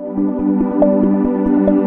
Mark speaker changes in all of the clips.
Speaker 1: Thank you.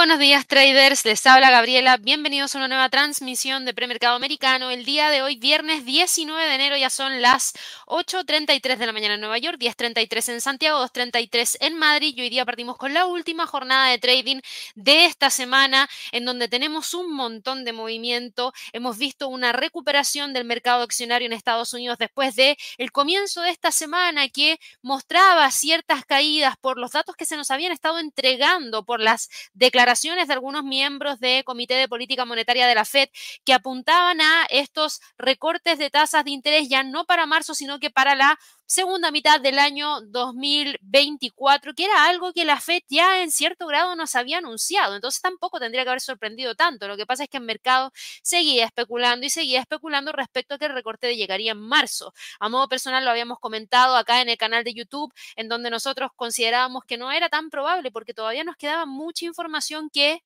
Speaker 1: Buenos días traders, les habla Gabriela, bienvenidos a una nueva transmisión de premercado americano. El día de hoy, viernes 19 de enero, ya son las 8.33 de la mañana en Nueva York, 10.33 en Santiago, 2.33 en Madrid y hoy día partimos con la última jornada de trading de esta semana en donde tenemos un montón de movimiento. Hemos visto una recuperación del mercado accionario en Estados Unidos después de el comienzo de esta semana que mostraba ciertas caídas por los datos que se nos habían estado entregando por las de de algunos miembros del Comité de Política Monetaria de la Fed que apuntaban a estos recortes de tasas de interés ya no para marzo, sino que para la segunda mitad del año 2024, que era algo que la Fed ya en cierto grado nos había anunciado. Entonces tampoco tendría que haber sorprendido tanto. Lo que pasa es que el mercado seguía especulando y seguía especulando respecto a que el recorte llegaría en marzo. A modo personal lo habíamos comentado acá en el canal de YouTube, en donde nosotros considerábamos que no era tan probable porque todavía nos quedaba mucha información que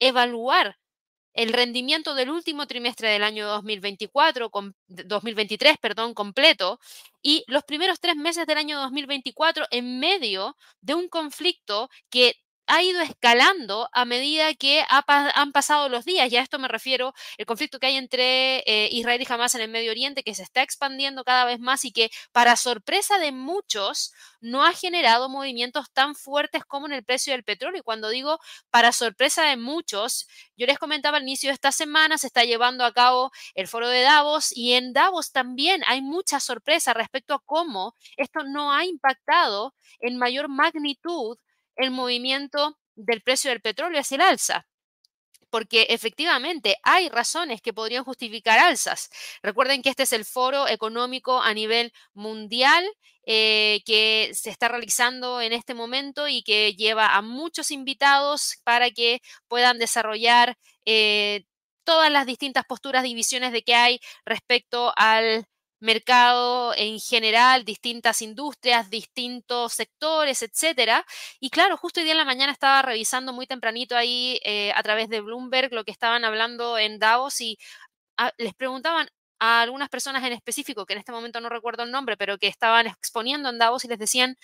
Speaker 1: evaluar el rendimiento del último trimestre del año 2024, 2023, perdón, completo, y los primeros tres meses del año 2024 en medio de un conflicto que ha ido escalando a medida que han pasado los días. Ya a esto me refiero, el conflicto que hay entre eh, Israel y Hamas en el Medio Oriente, que se está expandiendo cada vez más y que, para sorpresa de muchos, no ha generado movimientos tan fuertes como en el precio del petróleo. Y cuando digo para sorpresa de muchos, yo les comentaba al inicio de esta semana, se está llevando a cabo el foro de Davos y en Davos también hay mucha sorpresa respecto a cómo esto no ha impactado en mayor magnitud el movimiento del precio del petróleo hacia el alza porque efectivamente hay razones que podrían justificar alzas. Recuerden que este es el foro económico a nivel mundial eh, que se está realizando en este momento y que lleva a muchos invitados para que puedan desarrollar eh, todas las distintas posturas, divisiones de que hay respecto al mercado en general, distintas industrias, distintos sectores, etcétera. Y claro, justo hoy día en la mañana estaba revisando muy tempranito ahí eh, a través de Bloomberg lo que estaban hablando en Davos y ah, les preguntaban a algunas personas en específico, que en este momento no recuerdo el nombre, pero que estaban exponiendo en Davos y les decían,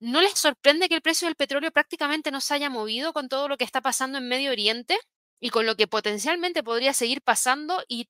Speaker 1: ¿no les sorprende que el precio del petróleo prácticamente no se haya movido con todo lo que está pasando en Medio Oriente? y con lo que potencialmente podría seguir pasando y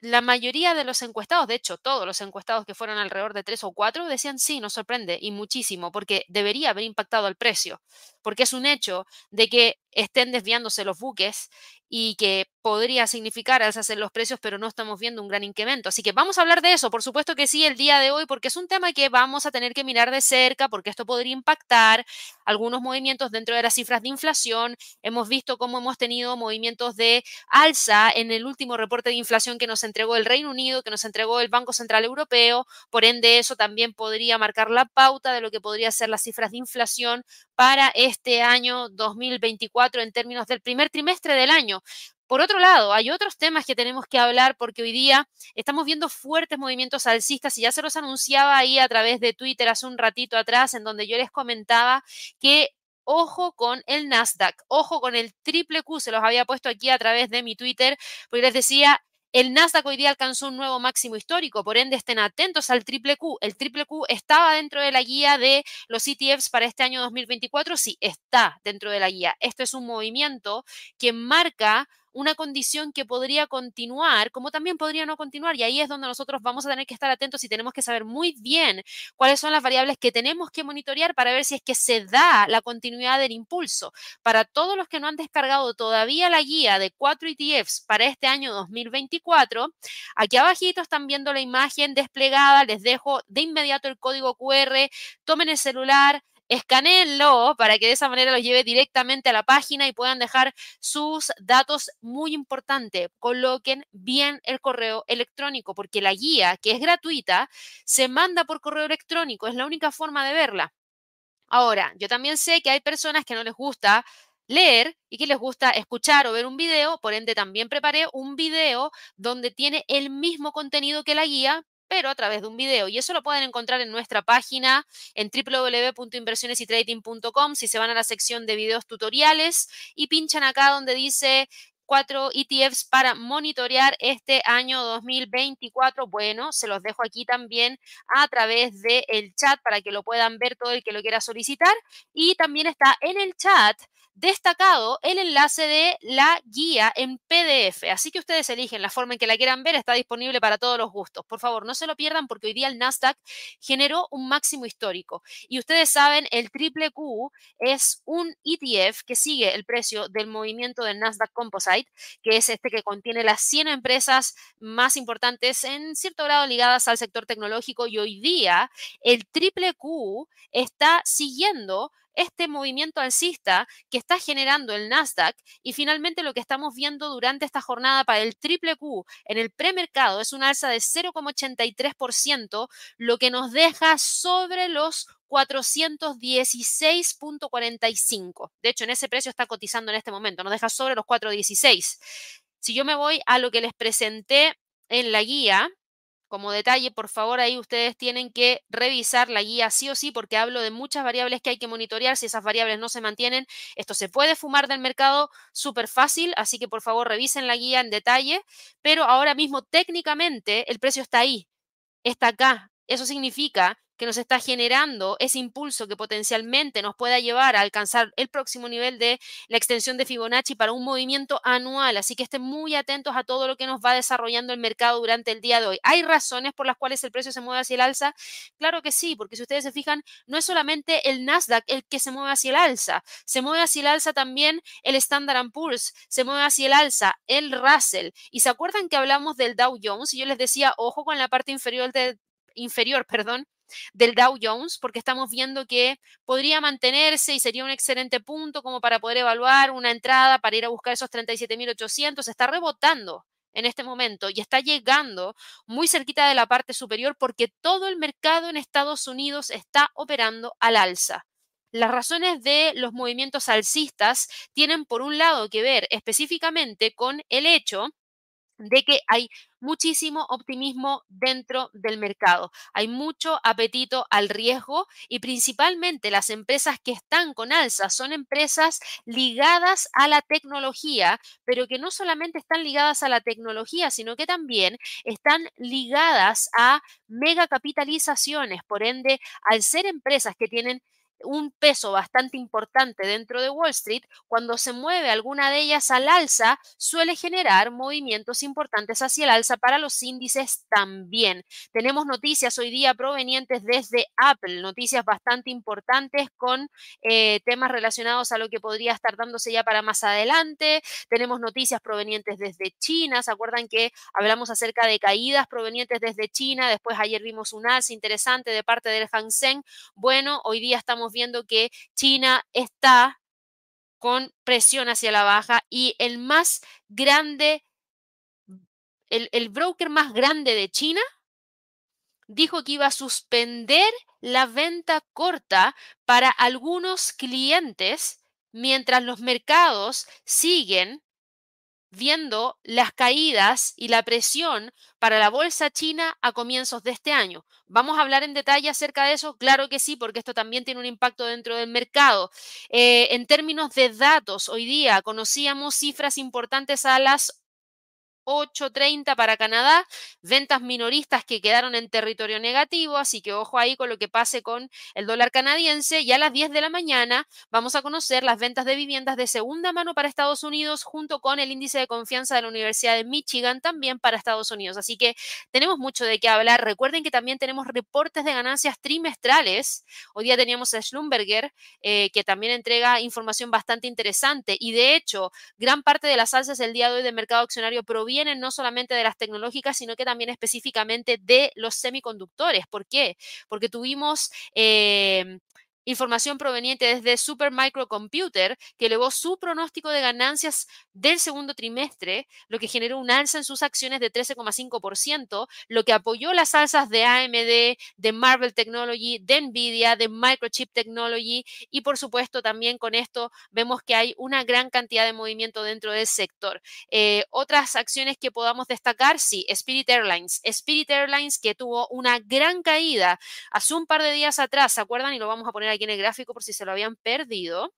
Speaker 1: la mayoría de los encuestados, de hecho todos los encuestados que fueron alrededor de tres o cuatro, decían sí, nos sorprende y muchísimo, porque debería haber impactado al precio, porque es un hecho de que estén desviándose los buques y que podría significar alzas en los precios, pero no estamos viendo un gran incremento. Así que vamos a hablar de eso, por supuesto que sí, el día de hoy, porque es un tema que vamos a tener que mirar de cerca, porque esto podría impactar algunos movimientos dentro de las cifras de inflación. Hemos visto cómo hemos tenido movimientos de alza en el último reporte de inflación que nos entregó el Reino Unido, que nos entregó el Banco Central Europeo. Por ende, eso también podría marcar la pauta de lo que podría ser las cifras de inflación para este año 2024 en términos del primer trimestre del año. Por otro lado, hay otros temas que tenemos que hablar porque hoy día estamos viendo fuertes movimientos alcistas y ya se los anunciaba ahí a través de Twitter hace un ratito atrás en donde yo les comentaba que ojo con el Nasdaq, ojo con el triple Q, se los había puesto aquí a través de mi Twitter, porque les decía, el Nasdaq hoy día alcanzó un nuevo máximo histórico, por ende estén atentos al triple Q. El triple Q estaba dentro de la guía de los ETFs para este año 2024, sí, está dentro de la guía. Esto es un movimiento que marca una condición que podría continuar, como también podría no continuar. Y ahí es donde nosotros vamos a tener que estar atentos y tenemos que saber muy bien cuáles son las variables que tenemos que monitorear para ver si es que se da la continuidad del impulso. Para todos los que no han descargado todavía la guía de cuatro ETFs para este año 2024, aquí abajito están viendo la imagen desplegada. Les dejo de inmediato el código QR. Tomen el celular escaneenlo para que de esa manera los lleve directamente a la página y puedan dejar sus datos muy importante. Coloquen bien el correo electrónico porque la guía, que es gratuita, se manda por correo electrónico. Es la única forma de verla. Ahora, yo también sé que hay personas que no les gusta leer y que les gusta escuchar o ver un video, por ende también preparé un video donde tiene el mismo contenido que la guía, pero a través de un video. Y eso lo pueden encontrar en nuestra página en www.inversionesytrading.com si se van a la sección de videos tutoriales y pinchan acá donde dice cuatro ETFs para monitorear este año 2024. Bueno, se los dejo aquí también a través del chat para que lo puedan ver todo el que lo quiera solicitar. Y también está en el chat destacado el enlace de la guía en PDF. Así que ustedes eligen la forma en que la quieran ver, está disponible para todos los gustos. Por favor, no se lo pierdan porque hoy día el Nasdaq generó un máximo histórico. Y ustedes saben, el triple Q es un ETF que sigue el precio del movimiento del Nasdaq Composite, que es este que contiene las 100 empresas más importantes en cierto grado ligadas al sector tecnológico. Y hoy día el triple Q está siguiendo este movimiento alcista que está generando el Nasdaq y finalmente lo que estamos viendo durante esta jornada para el triple Q en el premercado es un alza de 0,83%, lo que nos deja sobre los 416.45. De hecho, en ese precio está cotizando en este momento, nos deja sobre los 416. Si yo me voy a lo que les presenté en la guía, como detalle, por favor, ahí ustedes tienen que revisar la guía sí o sí, porque hablo de muchas variables que hay que monitorear. Si esas variables no se mantienen, esto se puede fumar del mercado súper fácil, así que por favor revisen la guía en detalle. Pero ahora mismo técnicamente el precio está ahí, está acá. Eso significa que nos está generando ese impulso que potencialmente nos pueda llevar a alcanzar el próximo nivel de la extensión de Fibonacci para un movimiento anual. Así que estén muy atentos a todo lo que nos va desarrollando el mercado durante el día de hoy. ¿Hay razones por las cuales el precio se mueve hacia el alza? Claro que sí, porque si ustedes se fijan, no es solamente el Nasdaq el que se mueve hacia el alza, se mueve hacia el alza también el Standard Poor's, se mueve hacia el alza el Russell. Y se acuerdan que hablamos del Dow Jones y yo les decía, ojo con la parte inferior inferior, perdón, del Dow Jones, porque estamos viendo que podría mantenerse y sería un excelente punto como para poder evaluar una entrada para ir a buscar esos 37.800. Está rebotando en este momento y está llegando muy cerquita de la parte superior porque todo el mercado en Estados Unidos está operando al alza. Las razones de los movimientos alcistas tienen por un lado que ver específicamente con el hecho de que hay muchísimo optimismo dentro del mercado. Hay mucho apetito al riesgo y principalmente las empresas que están con alza son empresas ligadas a la tecnología, pero que no solamente están ligadas a la tecnología, sino que también están ligadas a megacapitalizaciones. Por ende, al ser empresas que tienen un peso bastante importante dentro de Wall Street, cuando se mueve alguna de ellas al alza, suele generar movimientos importantes hacia el alza para los índices también. Tenemos noticias hoy día provenientes desde Apple, noticias bastante importantes con eh, temas relacionados a lo que podría estar dándose ya para más adelante. Tenemos noticias provenientes desde China. ¿Se acuerdan que hablamos acerca de caídas provenientes desde China? Después ayer vimos un alza interesante de parte del Hang. Bueno, hoy día estamos viendo que China está con presión hacia la baja y el más grande, el, el broker más grande de China dijo que iba a suspender la venta corta para algunos clientes mientras los mercados siguen viendo las caídas y la presión para la bolsa china a comienzos de este año. ¿Vamos a hablar en detalle acerca de eso? Claro que sí, porque esto también tiene un impacto dentro del mercado. Eh, en términos de datos, hoy día conocíamos cifras importantes a las 8.30 para Canadá, ventas minoristas que quedaron en territorio negativo, así que ojo ahí con lo que pase con el dólar canadiense y a las 10 de la mañana vamos a conocer las ventas de viviendas de segunda mano para Estados Unidos junto con el índice de confianza de la Universidad de Michigan también para Estados Unidos, así que tenemos mucho de qué hablar. Recuerden que también tenemos reportes de ganancias trimestrales. Hoy día teníamos a Schlumberger eh, que también entrega información bastante interesante y de hecho gran parte de las alzas del día de hoy del mercado accionario proviene vienen no solamente de las tecnológicas, sino que también específicamente de los semiconductores. ¿Por qué? Porque tuvimos em, información proveniente desde Super Microcomputer, que elevó su pronóstico de ganancias del segundo trimestre, lo que generó un alza en sus acciones de 13,5%, lo que apoyó las alzas de AMD, de Marvel Technology, de Nvidia, de Microchip Technology y por supuesto también con esto vemos que hay una gran cantidad de movimiento dentro del sector. Eh, otras acciones que podamos destacar, sí, Spirit Airlines. Spirit Airlines que tuvo una gran caída hace un par de días atrás, ¿se acuerdan? Y lo vamos a poner aquí en el gráfico por si se lo habían perdido.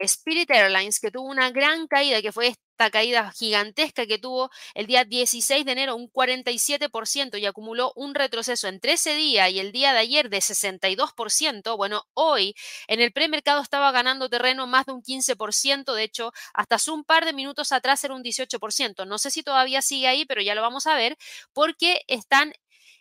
Speaker 1: Spirit Airlines, que tuvo una gran caída, que fue esta caída gigantesca que tuvo el día 16 de enero, un 47% y acumuló un retroceso entre ese día y el día de ayer de 62%. Bueno, hoy en el premercado estaba ganando terreno más de un 15%, de hecho, hasta hace un par de minutos atrás era un 18%. No sé si todavía sigue ahí, pero ya lo vamos a ver, porque están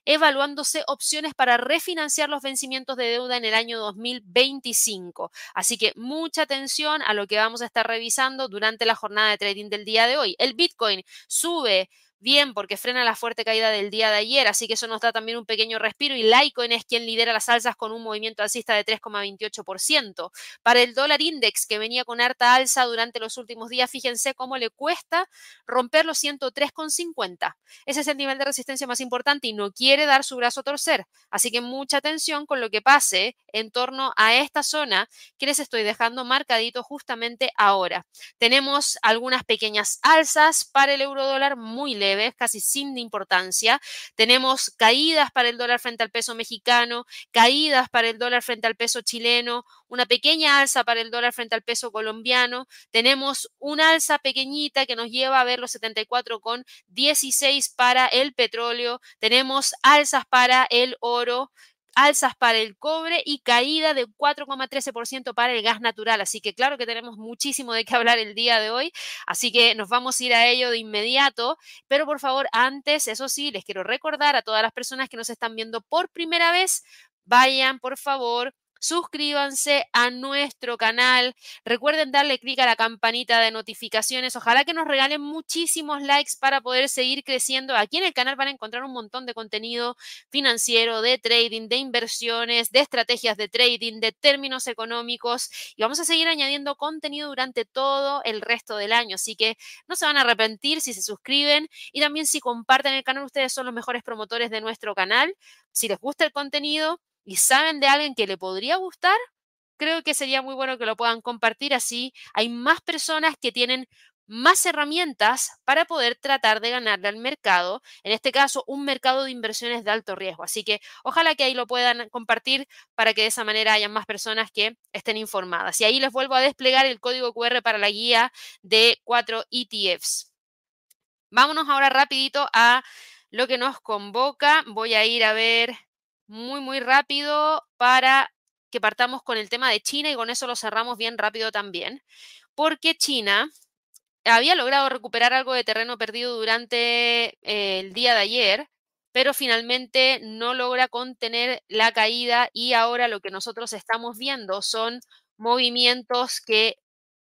Speaker 1: evaluándose opciones para refinanciar los vencimientos de deuda en el año 2025. Así que mucha atención a lo que vamos a estar revisando durante la jornada de trading del día de hoy. El Bitcoin sube bien porque frena la fuerte caída del día de ayer, así que eso nos da también un pequeño respiro y Litecoin es quien lidera las alzas con un movimiento alcista de 3,28%. Para el dólar index que venía con harta alza durante los últimos días, fíjense cómo le cuesta romper los 103,50. Ese es el nivel de resistencia más importante y no quiere dar su brazo a torcer, así que mucha atención con lo que pase en torno a esta zona que les estoy dejando marcadito justamente ahora. Tenemos algunas pequeñas alzas para el euro dólar muy casi sin importancia. Tenemos caídas para el dólar frente al peso mexicano, caídas para el dólar frente al peso chileno, una pequeña alza para el dólar frente al peso colombiano. Tenemos una alza pequeñita que nos lleva a ver los 74,16 para el petróleo. Tenemos alzas para el oro alzas para el cobre y caída de 4,13% para el gas natural. Así que claro que tenemos muchísimo de qué hablar el día de hoy, así que nos vamos a ir a ello de inmediato, pero por favor, antes, eso sí, les quiero recordar a todas las personas que nos están viendo por primera vez, vayan por favor suscríbanse a nuestro canal. Recuerden darle clic a la campanita de notificaciones. Ojalá que nos regalen muchísimos likes para poder seguir creciendo. Aquí en el canal van a encontrar un montón de contenido financiero, de trading, de inversiones, de estrategias de trading, de términos económicos. Y vamos a seguir añadiendo contenido durante todo el resto del año. Así que no se van a arrepentir si se suscriben y también si comparten el canal. Ustedes son los mejores promotores de nuestro canal. Si les gusta el contenido, y saben de alguien que le podría gustar, creo que sería muy bueno que lo puedan compartir así. Hay más personas que tienen más herramientas para poder tratar de ganarle al mercado, en este caso un mercado de inversiones de alto riesgo. Así que ojalá que ahí lo puedan compartir para que de esa manera haya más personas que estén informadas. Y ahí les vuelvo a desplegar el código QR para la guía de cuatro ETFs. Vámonos ahora rapidito a lo que nos convoca. Voy a ir a ver muy, muy rápido para que partamos con el tema de China y con eso lo cerramos bien rápido también, porque China había logrado recuperar algo de terreno perdido durante eh, el día de ayer, pero finalmente no logra contener la caída y ahora lo que nosotros estamos viendo son movimientos que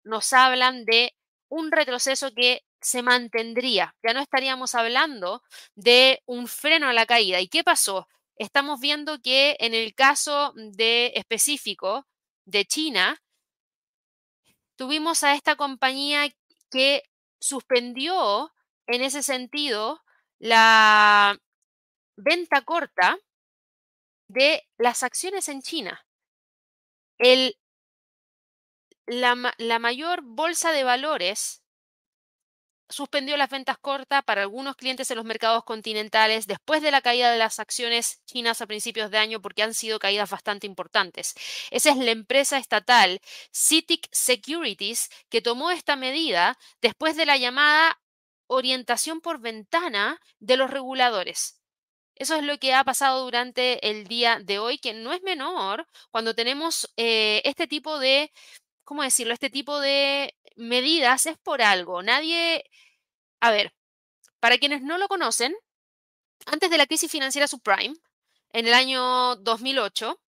Speaker 1: nos hablan de un retroceso que se mantendría. Ya no estaríamos hablando de un freno a la caída. ¿Y qué pasó? Estamos viendo que en el caso de específico de China, tuvimos a esta compañía que suspendió en ese sentido la venta corta de las acciones en China. El, la, la mayor bolsa de valores suspendió las ventas cortas para algunos clientes en los mercados continentales después de la caída de las acciones chinas a principios de año porque han sido caídas bastante importantes. Esa es la empresa estatal CITIC Securities que tomó esta medida después de la llamada orientación por ventana de los reguladores. Eso es lo que ha pasado durante el día de hoy, que no es menor cuando tenemos eh, este tipo de, ¿cómo decirlo? Este tipo de medidas es por algo. Nadie, a ver, para quienes no lo conocen, antes de la crisis financiera subprime, en el año 2008,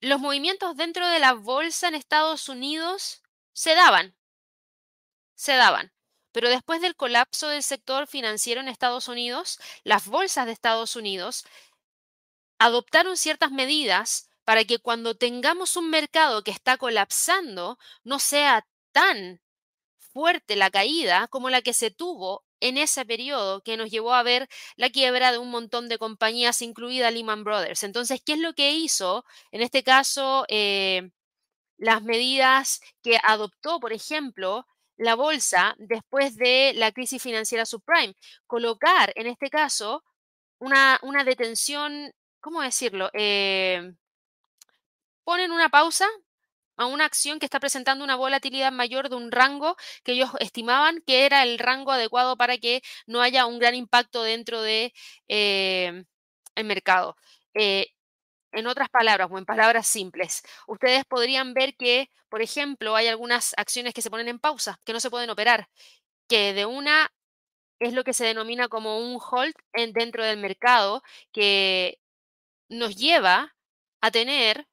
Speaker 1: los movimientos dentro de la bolsa en Estados Unidos se daban, se daban. Pero después del colapso del sector financiero en Estados Unidos, las bolsas de Estados Unidos adoptaron ciertas medidas para que cuando tengamos un mercado que está colapsando no sea tan fuerte la caída como la que se tuvo en ese periodo que nos llevó a ver la quiebra de un montón de compañías, incluida Lehman Brothers. Entonces, ¿qué es lo que hizo? En este caso, eh, las medidas que adoptó, por ejemplo, la bolsa después de la crisis financiera subprime. Colocar, en este caso, una, una detención, ¿cómo decirlo? Eh, ponen una pausa a una acción que está presentando una volatilidad mayor de un rango que ellos estimaban que era el rango adecuado para que no haya un gran impacto dentro del de, eh, mercado. Eh, en otras palabras, o en palabras simples, ustedes podrían ver que, por ejemplo, hay algunas acciones que se ponen en pausa, que no se pueden operar, que de una es lo que se denomina como un hold en, dentro del mercado, que nos lleva a tener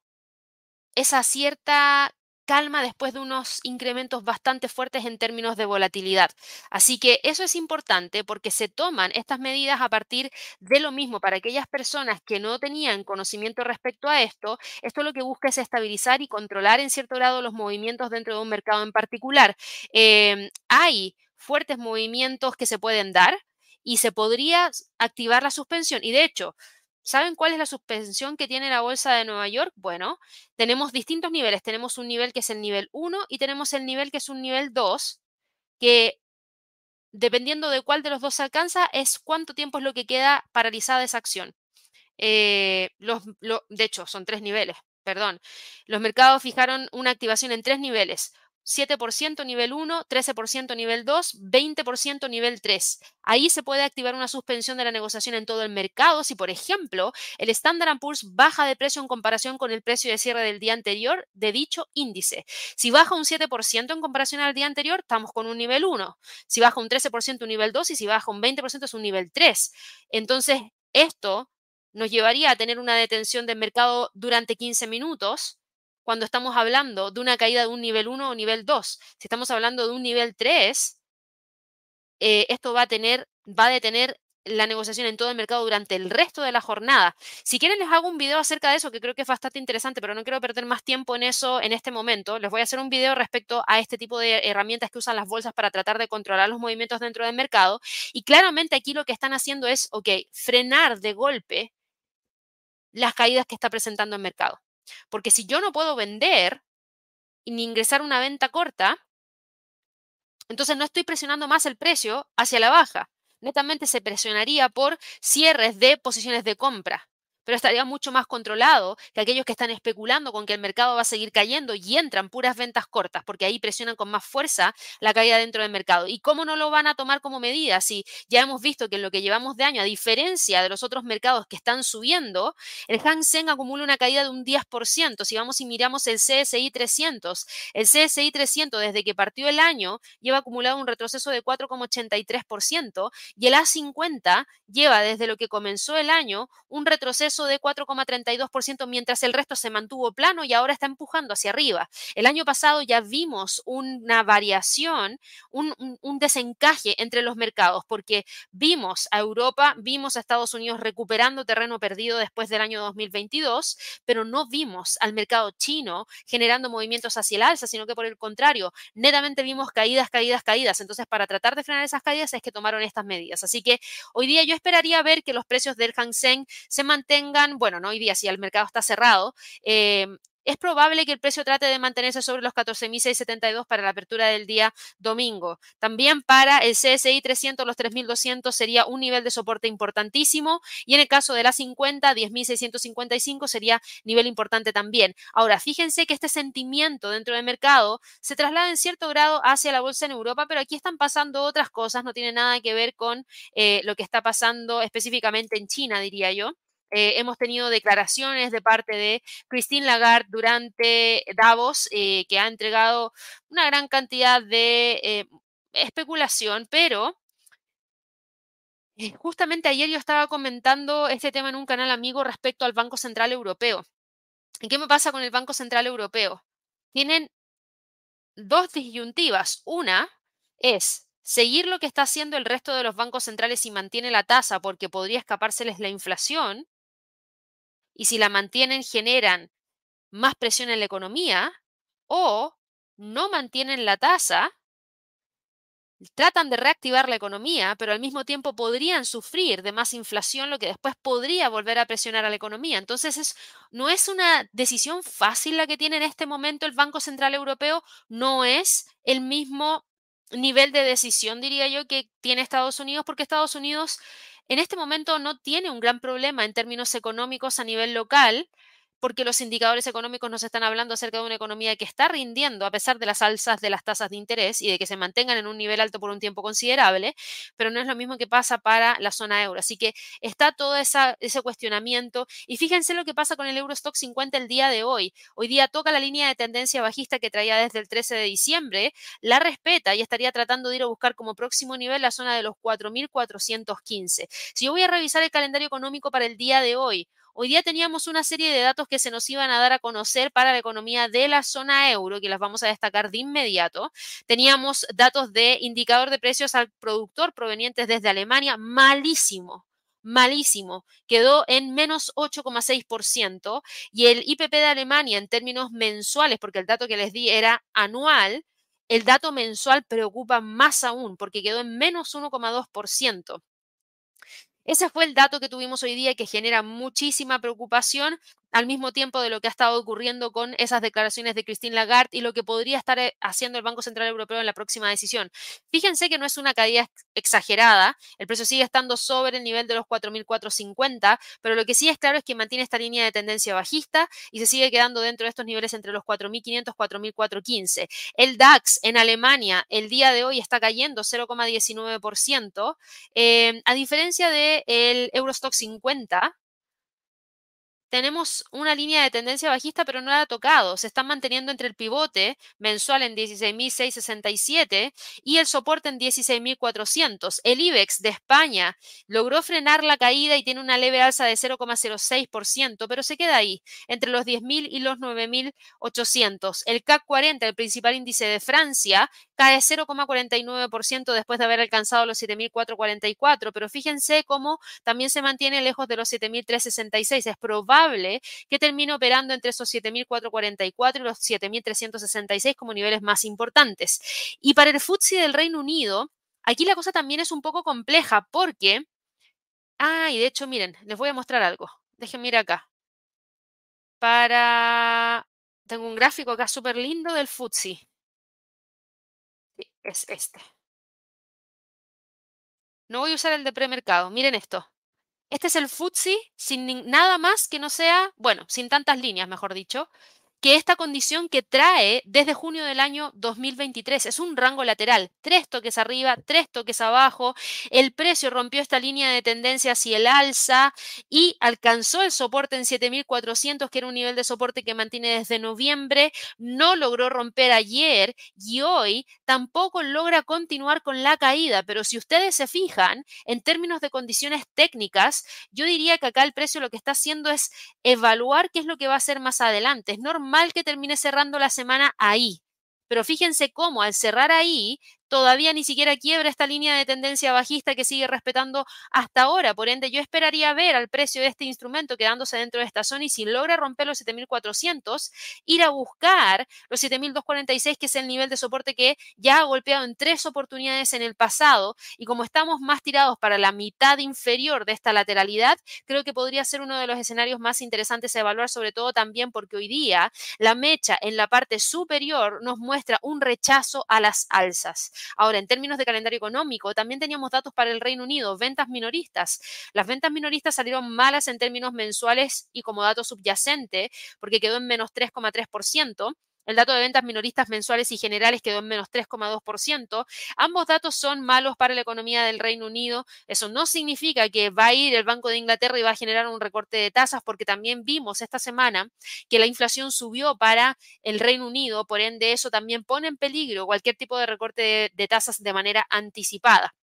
Speaker 1: esa cierta calma después de unos incrementos bastante fuertes en términos de volatilidad. Así que eso es importante porque se toman estas medidas a partir de lo mismo para aquellas personas que no tenían conocimiento respecto a esto. Esto lo que busca es estabilizar y controlar en cierto grado los movimientos dentro de un mercado en particular. Em, hay fuertes movimientos que se pueden dar y se podría activar la suspensión. Y de hecho, ¿Saben cuál es la suspensión que tiene la Bolsa de Nueva York? Bueno, tenemos distintos niveles. Tenemos un nivel que es el nivel 1 y tenemos el nivel que es un nivel 2, que dependiendo de cuál de los dos se alcanza, es cuánto tiempo es lo que queda paralizada esa acción. Eh, los, de hecho, son tres niveles, perdón. Los mercados fijaron una activación en tres niveles. 7% nivel 1, 13% nivel 2, 20% nivel 3. Ahí se puede activar una suspensión de la negociación en todo el mercado si, por ejemplo, el Standard Poor's baja de precio en comparación con el precio de cierre del día anterior de dicho índice. Si baja un 7% en comparación al día anterior, estamos con un nivel 1. Si baja un 13% un nivel 2 y si baja un 20% es un nivel 3. Entonces, esto nos llevaría a tener una detención del mercado durante 15 minutos cuando estamos hablando de una caída de un nivel 1 o nivel 2. Si estamos hablando de un nivel 3, eh, esto va a, tener, va a detener la negociación en todo el mercado durante el resto de la jornada. Si quieren les hago un video acerca de eso que creo que es bastante interesante, pero no quiero perder más tiempo en eso en este momento. Les voy a hacer un video respecto a este tipo de herramientas que usan las bolsas para tratar de controlar los movimientos dentro del mercado. Y claramente aquí lo que están haciendo es, ok, frenar de golpe las caídas que está presentando el mercado. Porque si yo no puedo vender ni ingresar una venta corta, entonces no estoy presionando más el precio hacia la baja. Netamente se presionaría por cierres de posiciones de compra pero estaría mucho más controlado que aquellos que están especulando con que el mercado va a seguir cayendo y entran puras ventas cortas, porque ahí presionan con más fuerza la caída dentro del mercado. ¿Y cómo no lo van a tomar como medida? Si ya hemos visto que en lo que llevamos de año, a diferencia de los otros mercados que están subiendo, el Hang Seng acumula una caída de un 10%. Si vamos y miramos el CSI 300, el CSI 300 desde que partió el año lleva acumulado un retroceso de 4,83% y el A50 lleva desde lo que comenzó el año un retroceso de 4,32%, mientras el resto se mantuvo plano y ahora está empujando hacia arriba. El año pasado ya vimos una variación, un, un desencaje entre los mercados, porque vimos a Europa, vimos a Estados Unidos recuperando terreno perdido después del año 2022, pero no vimos al mercado chino generando movimientos hacia el alza, sino que por el contrario, netamente vimos caídas, caídas, caídas. Entonces, para tratar de frenar esas caídas es que tomaron estas medidas. Así que hoy día yo esperaría ver que los precios del Hang Seng se mantengan bueno, no hoy día, si el mercado está cerrado, eh, es probable que el precio trate de mantenerse sobre los 14.672 para la apertura del día domingo. También para el CSI 300, los 3.200 sería un nivel de soporte importantísimo y en el caso de la 50, 10.655 sería nivel importante también. Ahora, fíjense que este sentimiento dentro del mercado se traslada en cierto grado hacia la bolsa en Europa, pero aquí están pasando otras cosas, no tiene nada que ver con eh, lo que está pasando específicamente en China, diría yo. Eh, hemos tenido declaraciones de parte de Christine Lagarde durante Davos, eh, que ha entregado una gran cantidad de eh, especulación, pero justamente ayer yo estaba comentando este tema en un canal amigo respecto al Banco Central Europeo. ¿Y qué me pasa con el Banco Central Europeo? Tienen dos disyuntivas. Una es seguir lo que está haciendo el resto de los bancos centrales y mantiene la tasa porque podría escapárseles la inflación, y si la mantienen generan más presión en la economía o no mantienen la tasa, tratan de reactivar la economía, pero al mismo tiempo podrían sufrir de más inflación, lo que después podría volver a presionar a la economía. Entonces, es, no es una decisión fácil la que tiene en este momento el Banco Central Europeo, no es el mismo nivel de decisión, diría yo, que tiene Estados Unidos, porque Estados Unidos en este momento no tiene un gran problema en términos económicos a nivel local, porque los indicadores económicos nos están hablando acerca de una economía que está rindiendo a pesar de las alzas de las tasas de interés y de que se mantengan en un nivel alto por un tiempo considerable, pero no es lo mismo que pasa para la zona euro. Así que está todo esa, ese cuestionamiento y fíjense lo que pasa con el Eurostock 50 el día de hoy. Hoy día toca la línea de tendencia bajista que traía desde el 13 de diciembre, la respeta y estaría tratando de ir a buscar como próximo nivel la zona de los 4.415. Si yo voy a revisar el calendario económico para el día de hoy, Hoy día teníamos una serie de datos que se nos iban a dar a conocer para la economía de la zona euro, que las vamos a destacar de inmediato. Teníamos datos de indicador de precios al productor provenientes desde Alemania, malísimo, malísimo, quedó en menos 8,6% y el IPP de Alemania en términos mensuales, porque el dato que les di era anual, el dato mensual preocupa más aún porque quedó en menos 1,2%. Ese fue el dato que tuvimos hoy día que genera muchísima preocupación al mismo tiempo de lo que ha estado ocurriendo con esas declaraciones de Christine Lagarde y lo que podría estar eh, haciendo el Banco Central Europeo en la próxima decisión. Fíjense que no es una caída exagerada, el precio sigue estando sobre el nivel de los 4.450, pero lo que sí es claro es que mantiene esta línea de tendencia bajista y se sigue quedando dentro de estos niveles entre los 4.500 y 4.415. El DAX en Alemania el día de hoy está cayendo 0,19%, eh, a diferencia del el Eurostock 50, tenemos una línea de tendencia bajista, pero no la ha tocado. Se están manteniendo entre el pivote mensual en 16.667 y el soporte en 16.400. El IBEX de España logró frenar la caída y tiene una leve alza de 0,06%, pero se queda ahí, entre los 10.000 y los 9.800. El CAC 40, el principal índice de Francia, cae 0,49% después de haber alcanzado los 7.444, pero fíjense cómo también se mantiene lejos de los 7.366. Es probable que termine operando entre esos 7.444 y los 7.366 como niveles más importantes. Y para el FTSE del Reino Unido, aquí la cosa también es un poco compleja porque... Ah, y de hecho, miren, les voy a mostrar algo. Déjenme ir acá. Para... Tengo un gráfico acá súper lindo del FTSE. Es este. No voy a usar el de premercado. Miren esto. Este es el FTSE sin nada más que no sea, bueno, sin tantas líneas, mejor dicho, que esta condición que trae desde junio del año 2023. Es un rango lateral, tres toques arriba, tres toques abajo. El precio rompió esta línea de tendencia hacia el alza y alcanzó el soporte en 7400, que era un nivel de soporte que mantiene desde noviembre. No logró romper ayer y hoy tampoco logra continuar con la caída. Pero si ustedes se fijan, en términos de condiciones técnicas, yo diría que acá el precio lo que está haciendo es evaluar qué es lo que va a hacer más adelante. Es normal mal que termine cerrando la semana ahí. Pero fíjense cómo al cerrar ahí todavía ni siquiera quiebra esta línea de tendencia bajista que sigue respetando hasta ahora. Por ende, yo esperaría ver al precio de este instrumento quedándose dentro de esta zona y si logra romper los 7.400, ir a buscar los 7.246, que es el nivel de soporte que ya ha golpeado en tres oportunidades en el pasado. Y como estamos más tirados para la mitad inferior de esta lateralidad, creo que podría ser uno de los escenarios más interesantes a evaluar, sobre todo también porque hoy día la mecha en la parte superior nos muestra un rechazo a las alzas. Ahora, en términos de calendario económico, también teníamos datos para el Reino Unido, ventas minoristas. Las ventas minoristas salieron malas en términos mensuales y como dato subyacente, porque quedó en menos 3,3%. El dato de ventas minoristas mensuales y generales quedó en menos 3,2%. Ambos datos son malos para la economía del Reino Unido. Eso no significa que va a ir el Banco de Inglaterra y va a generar un recorte de tasas, porque también vimos esta semana que la inflación subió para el Reino Unido. Por ende, eso también pone en peligro cualquier tipo de recorte de, de tasas de manera anticipada.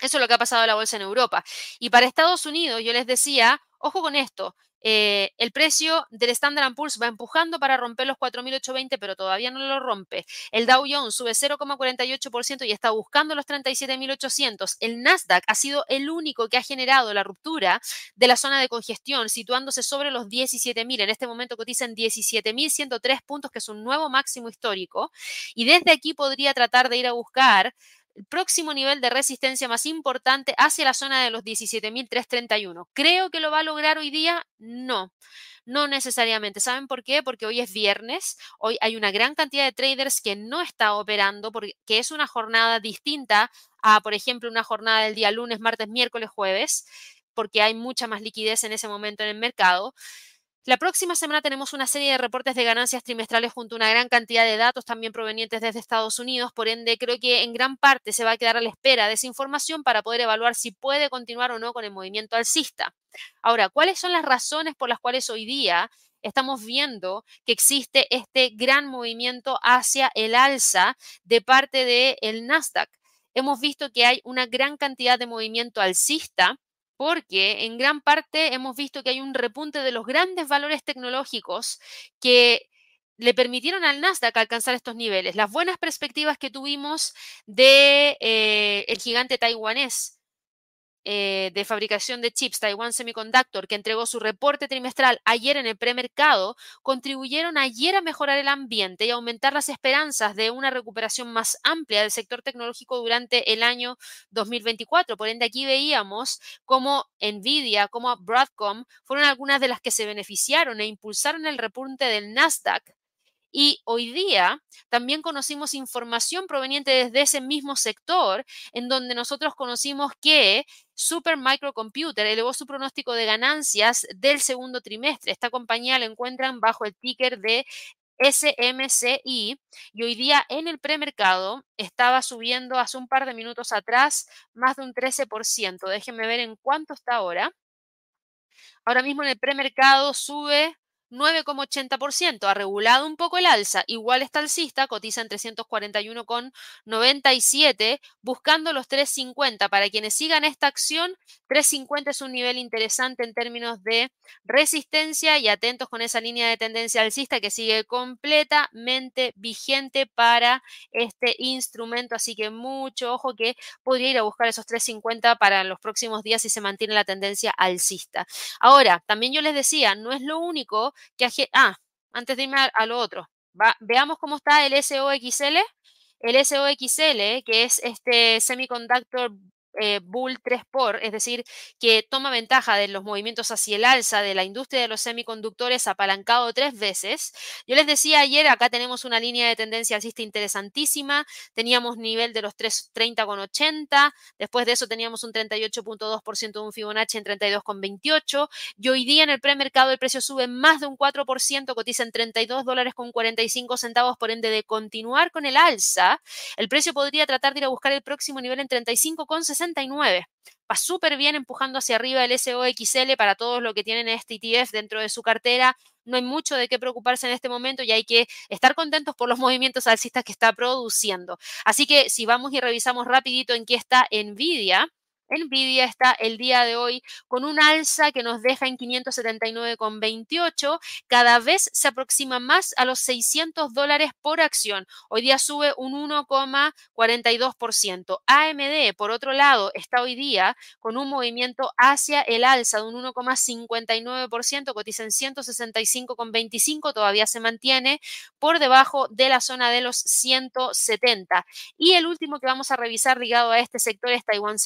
Speaker 1: Eso es lo que ha pasado a la bolsa en Europa. Y para Estados Unidos, yo les decía, ojo con esto, eh, el precio del Standard Poor's va empujando para romper los 4.820, pero todavía no lo rompe. El Dow Jones sube 0,48% y está buscando los 37.800. El Nasdaq ha sido el único que ha generado la ruptura de la zona de congestión, situándose sobre los 17.000. En este momento cotizan 17.103 puntos, que es un nuevo máximo histórico. Y desde aquí podría tratar de ir a buscar el próximo nivel de resistencia más importante hacia la zona de los 17.331. ¿Creo que lo va a lograr hoy día? No. No necesariamente. ¿Saben por qué? Porque hoy es viernes, hoy hay una gran cantidad de traders que no está operando porque es una jornada distinta a, por ejemplo, una jornada del día lunes, martes, miércoles, jueves, porque hay mucha más liquidez en ese momento en el mercado. La próxima semana tenemos una serie de reportes de ganancias trimestrales junto a una gran cantidad de datos también provenientes desde Estados Unidos. Por ende, creo que en gran parte se va a quedar a la espera de esa información para poder evaluar si puede continuar o no con el movimiento alcista. Ahora, ¿cuáles son las razones por las cuales hoy día estamos viendo que existe este gran movimiento hacia el alza de parte del Nasdaq? Hemos visto que hay una gran cantidad de movimiento alcista porque en gran parte hemos visto que hay un repunte de los grandes valores tecnológicos que le permitieron al Nasdaq alcanzar estos niveles. Las buenas perspectivas que tuvimos de eh, el gigante taiwanés eh, de fabricación de chips Taiwan Semiconductor, que entregó su reporte trimestral ayer en el premercado, contribuyeron ayer a mejorar el ambiente y aumentar las esperanzas de una recuperación más amplia del sector tecnológico durante el año 2024. Por ende, aquí veíamos cómo Nvidia, como Broadcom fueron algunas de las que se beneficiaron e impulsaron el repunte del Nasdaq y hoy día también conocimos información proveniente desde ese mismo sector, en donde nosotros conocimos que Super Microcomputer elevó su pronóstico de ganancias del segundo trimestre. Esta compañía la encuentran bajo el ticker de SMCI y hoy día en el premercado estaba subiendo hace un par de minutos atrás más de un 13%. Déjenme ver en cuánto está ahora. Ahora mismo en el premercado sube 9,80%. Ha regulado un poco el alza. Igual está alcista, cotiza en 341,97, buscando los 350. Para quienes sigan esta acción, 350 es un nivel interesante en términos de resistencia y atentos con esa línea de tendencia alcista que sigue completamente vigente para este instrumento. Así que mucho ojo que podría ir a buscar esos 350 para los próximos días si se mantiene la tendencia alcista. Ahora, también yo les decía, no es lo único que... Ah, antes de irme a, lo otro, veamos cómo está el SOXL. El SOXL, que es este semiconductor eh, bull 3 por, es decir, que toma ventaja de los movimientos hacia el alza de la industria de los semiconductores apalancado tres veces. Yo les decía ayer, acá tenemos una línea de tendencia alcista interesantísima, teníamos nivel de los 330,80, después de eso teníamos un 38.2% de un Fibonacci en 32,28 y hoy día en el premercado el precio sube más de un 4%, cotiza en 32 dólares con 45 centavos, por ende de continuar con el alza, el precio podría tratar de ir a buscar el próximo nivel en 35,60 Va súper bien empujando hacia arriba el SOXL para todos los que tienen este ETF dentro de su cartera. No hay mucho de qué preocuparse en este momento y hay que estar contentos por los movimientos alcistas que está produciendo. Así que si vamos y revisamos rapidito en qué está Nvidia, Nvidia está el día de hoy con un alza que nos deja en 579,28. Cada vez se aproxima más a los 600 dólares por acción. Hoy día sube un 1,42%. AMD, por otro lado, está hoy día con un movimiento hacia el alza de un 1,59%. Cotiza en 165,25. Todavía se mantiene por debajo de la zona de los 170. Y el último que vamos a revisar ligado a este sector es Taiwan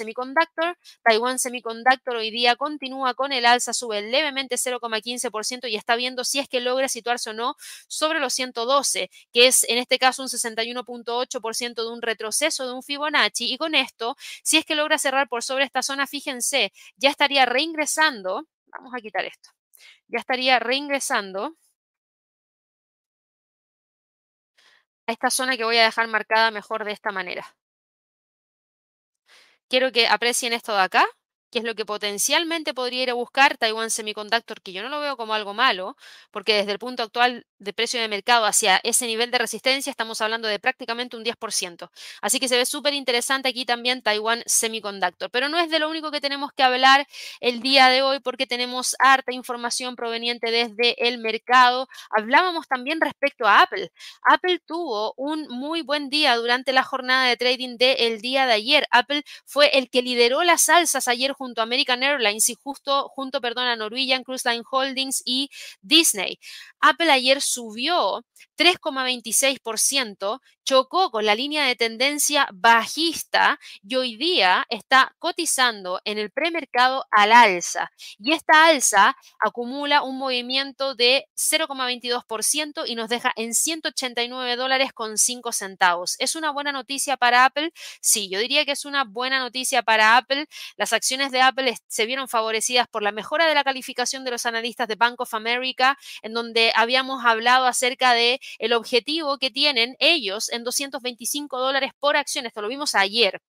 Speaker 1: Taiwan Semiconductor hoy día continúa con el alza, sube levemente 0,15% y está viendo si es que logra situarse o no sobre los 112, que es en este caso un 61.8% de un retroceso de un Fibonacci. Y con esto, si es que logra cerrar por sobre esta zona, fíjense, ya estaría reingresando. Vamos a quitar esto. Ya estaría reingresando a esta zona que voy a dejar marcada mejor de esta manera quiero que aprecien esto de acá que es lo que potencialmente podría ir a buscar Taiwan Semiconductor, que yo no lo veo como algo malo, porque desde el punto actual de precio de mercado hacia ese nivel de resistencia estamos hablando de prácticamente un 10%. Así que se ve súper interesante aquí también Taiwan Semiconductor. Pero no es de lo único que tenemos que hablar el día de hoy, porque tenemos harta información proveniente desde el mercado. Hablábamos también respecto a Apple. Apple tuvo un muy buen día durante la jornada de trading del día de ayer. Apple fue el que lideró las alzas ayer junto a American Airlines y justo junto, perdón, a Norwegian Cruise Line Holdings y Disney. Apple ayer subió 3,26%, chocó con la línea de tendencia bajista y hoy día está cotizando en el premercado al alza. Y esta alza acumula un movimiento de 0,22% y nos deja en 189 dólares con 5 centavos. ¿Es una buena noticia para Apple? Sí, yo diría que es una buena noticia para Apple. Las acciones de Apple se vieron favorecidas por la mejora de la calificación de los analistas de Bank of America, en donde habíamos hablado acerca de el objetivo que tienen ellos en 225 dólares por acción. Esto lo vimos ayer.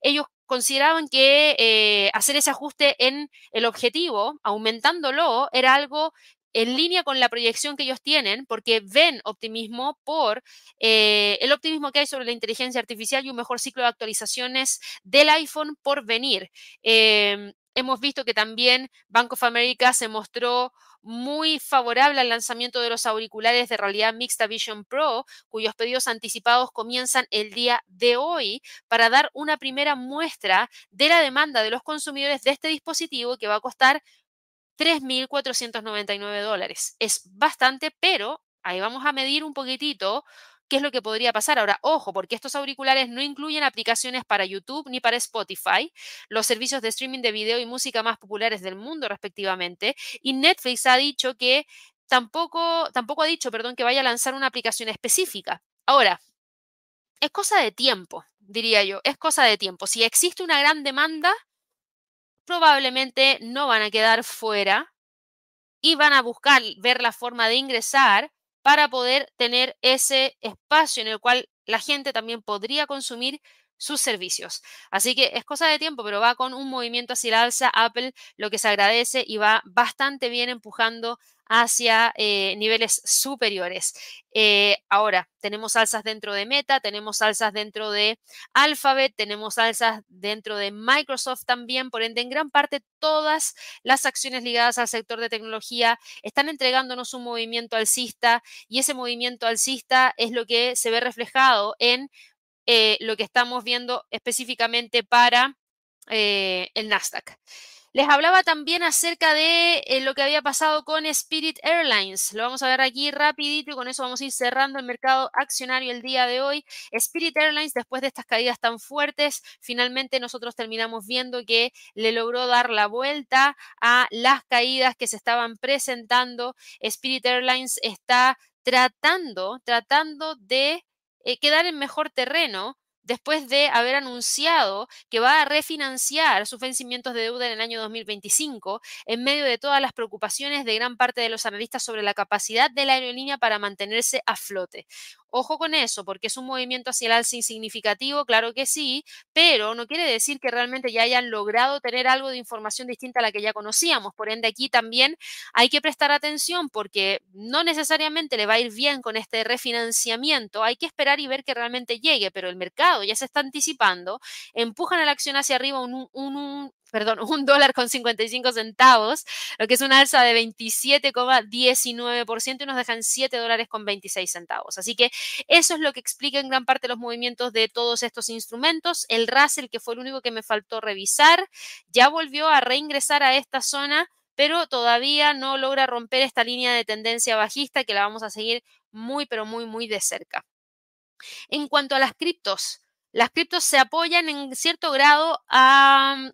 Speaker 1: Ellos consideraban que eh, hacer ese ajuste en el objetivo, aumentándolo, era algo en línea con la proyección que ellos tienen, porque ven optimismo por eh, el optimismo que hay sobre la inteligencia artificial y un mejor ciclo de actualizaciones del iPhone por venir. Em, hemos visto que también Bank of America se mostró muy favorable al lanzamiento de los auriculares de realidad mixta Vision Pro, cuyos pedidos anticipados comienzan el día de hoy para dar una primera muestra de la demanda de los consumidores de este dispositivo que va a costar 3.499 dólares. Es bastante, pero ahí vamos a medir un poquitito qué es lo que podría pasar. Ahora, ojo, porque estos auriculares no incluyen aplicaciones para YouTube ni para Spotify, los servicios de streaming de video y música más populares del mundo, respectivamente. Y Netflix ha dicho que tampoco, tampoco ha dicho, perdón, que vaya a lanzar una aplicación específica. Ahora, es cosa de tiempo, diría yo, es cosa de tiempo. Si existe una gran demanda, probablemente no van a quedar fuera y van a buscar ver la forma de ingresar para poder tener ese espacio en el cual la gente también podría consumir sus servicios. Así que es cosa de tiempo, pero va con un movimiento hacia la alza Apple, lo que se agradece y va bastante bien empujando hacia eh, niveles superiores. Eh, ahora, tenemos alzas dentro de Meta, tenemos alzas dentro de Alphabet, tenemos alzas dentro de Microsoft también, por ende, en gran parte todas las acciones ligadas al sector de tecnología están entregándonos un movimiento alcista y ese movimiento alcista es lo que se ve reflejado en eh, lo que estamos viendo específicamente para el Nasdaq. Les hablaba también acerca de eh, lo que había pasado con Spirit Airlines. Lo vamos a ver aquí rapidito y con eso vamos a ir cerrando el mercado accionario el día de hoy. Spirit Airlines, después de estas caídas tan fuertes, finalmente nosotros terminamos viendo que le logró dar la vuelta a las caídas que se estaban presentando. Spirit Airlines está tratando, tratando de eh, quedar en mejor terreno después de haber anunciado que va a refinanciar sus vencimientos de deuda en el año 2025, en medio de todas las preocupaciones de gran parte de los analistas sobre la capacidad de la aerolínea para mantenerse a flote. Ojo con eso, porque es un movimiento hacia el alza insignificativo, claro que sí, pero no quiere decir que realmente ya hayan logrado tener algo de información distinta a la que ya conocíamos. Por ende, aquí también hay que prestar atención porque no necesariamente le va a ir bien con este refinanciamiento. Hay que esperar y ver que realmente llegue, pero el mercado ya se está anticipando, empujan a la acción hacia arriba un, un perdón, un dólar con 55 centavos, lo que es una alza de 27,19% y nos dejan 7 dólares con 26 centavos. Así que eso es lo que explica en gran parte los movimientos de todos estos instrumentos. El Russell, que fue el único que me faltó revisar, ya volvió a reingresar a esta zona pero todavía no logra romper esta línea de tendencia bajista que la vamos a seguir muy, pero muy, muy de cerca. En cuanto a las criptos, las criptos se apoyan en cierto grado,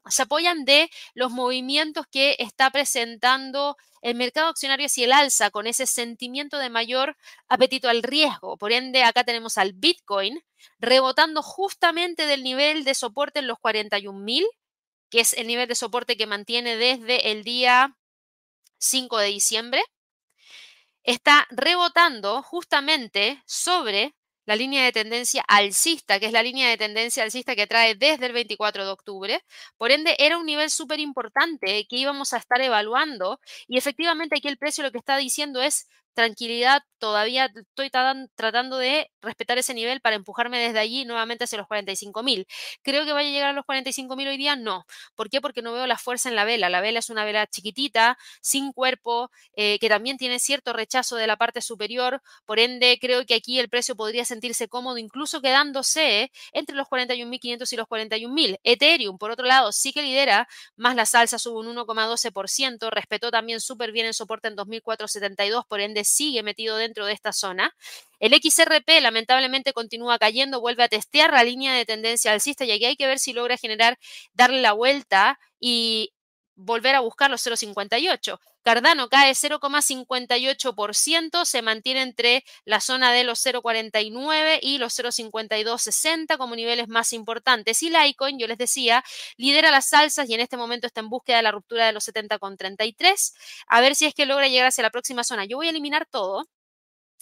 Speaker 1: se apoyan de los movimientos que está presentando el mercado accionario hacia el alza con ese sentimiento de mayor apetito al riesgo. Por ende, acá tenemos al Bitcoin rebotando justamente del nivel de soporte en los 41.000, que es el nivel de soporte que mantiene desde el día 5 de diciembre. Está rebotando justamente sobre la línea de tendencia alcista, que es la línea de tendencia alcista que trae desde el 24 de octubre. Por ende, era un nivel súper importante que íbamos a estar evaluando y efectivamente aquí el precio lo que está diciendo es tranquilidad, todavía estoy tratando de respetar ese nivel para empujarme desde allí nuevamente hacia los 45 mil. ¿Creo que vaya a llegar a los 45 mil hoy día? No. ¿Por qué? Porque no veo la fuerza en la vela. La vela es una vela chiquitita, sin cuerpo, eh, que también tiene cierto rechazo de la parte superior. Por ende, creo que aquí el precio podría sentirse cómodo, incluso quedándose entre los 41.500 y los 41.000. Ethereum, por otro lado, sí que lidera, más la salsa sube un 1,12%, respetó también súper bien el soporte en 2.472, por ende sigue metido dentro de esta zona. El XRP lamentablemente continúa cayendo, vuelve a testear la línea de tendencia alcista y aquí hay que ver si logra generar, darle la vuelta y volver a buscar los 0,58. Cardano cae 0,58%, se mantiene entre la zona de los 0,49 y los 0,5260 como niveles más importantes. Y Litecoin, yo les decía, lidera las alzas y en este momento está en búsqueda de la ruptura de los 70,33. A ver si es que logra llegar hacia la próxima zona. Yo voy a eliminar todo.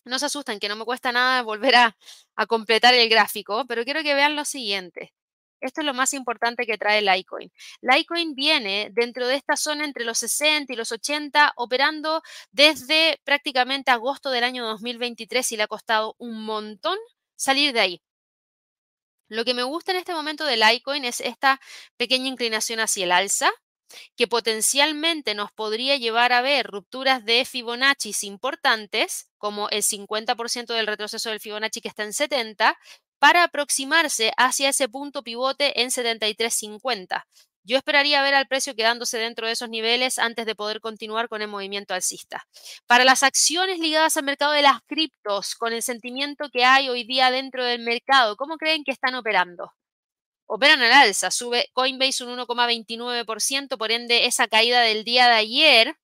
Speaker 1: No se asusten, que no me cuesta nada volver a, a completar el gráfico, pero quiero que vean lo siguiente. Esto es lo más importante que trae Litecoin. Litecoin viene dentro de esta zona entre los 60 y los 80, operando desde prácticamente agosto del año 2023 y le ha costado un montón salir de ahí. Lo que me gusta en este momento de Litecoin es esta pequeña inclinación hacia el alza, que potencialmente nos podría llevar a ver rupturas de Fibonacci importantes, como el 50% del retroceso del Fibonacci que está en 70, para aproximarse hacia ese punto pivote en 73.50. Yo esperaría ver al precio quedándose dentro de esos niveles antes de poder continuar con el movimiento alcista. Para las acciones ligadas al mercado de las criptos, con el sentimiento que hay hoy día dentro del mercado, ¿cómo creen que están operando? Operan al alza, sube Coinbase un 1,29%, por ende esa caída del día de ayer